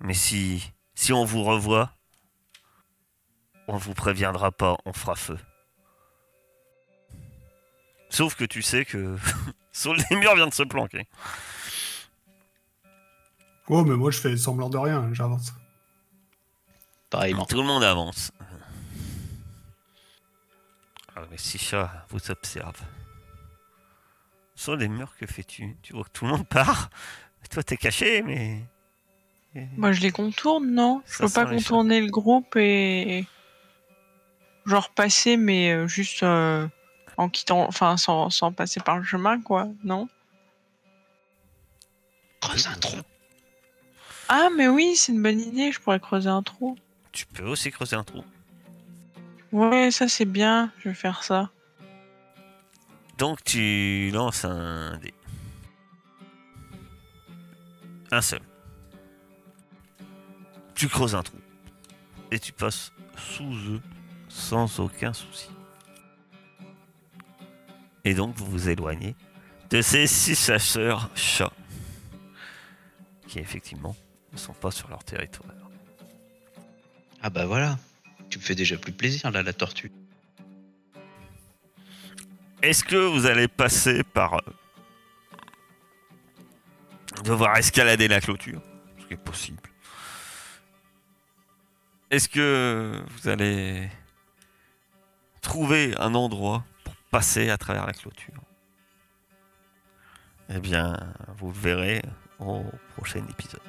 Mais si. Si on vous revoit. On vous préviendra pas, on fera feu. Sauf que tu sais que. *laughs* Saul des murs vient de se planquer. Oh, mais moi, je fais semblant de rien, j'avance. Pareillement. Tout le monde avance. Ah, mais si chat vous observe. Sur les murs, que fais-tu? Tu vois que tout le monde part? Toi, t'es caché, mais. Moi, je les contourne, non? Je peux pas les chats. contourner le groupe et genre passer, mais euh, juste euh, en quittant, enfin, sans, sans passer par le chemin, quoi, non? Creuse un trou. Ah, mais oui, c'est une bonne idée. Je pourrais creuser un trou. Tu peux aussi creuser un trou. Ouais, ça c'est bien. Je vais faire ça. Donc, tu lances un dé. Un seul. Tu creuses un trou. Et tu passes sous eux sans aucun souci. Et donc, vous vous éloignez de ces six chasseurs chats. Qui, effectivement, ne sont pas sur leur territoire. Ah bah voilà. Tu me fais déjà plus plaisir là, la tortue. Est-ce que vous allez passer par. euh, devoir escalader la clôture Ce qui est possible? Est-ce que vous allez trouver un endroit pour passer à travers la clôture? Eh bien, vous le verrez au prochain épisode.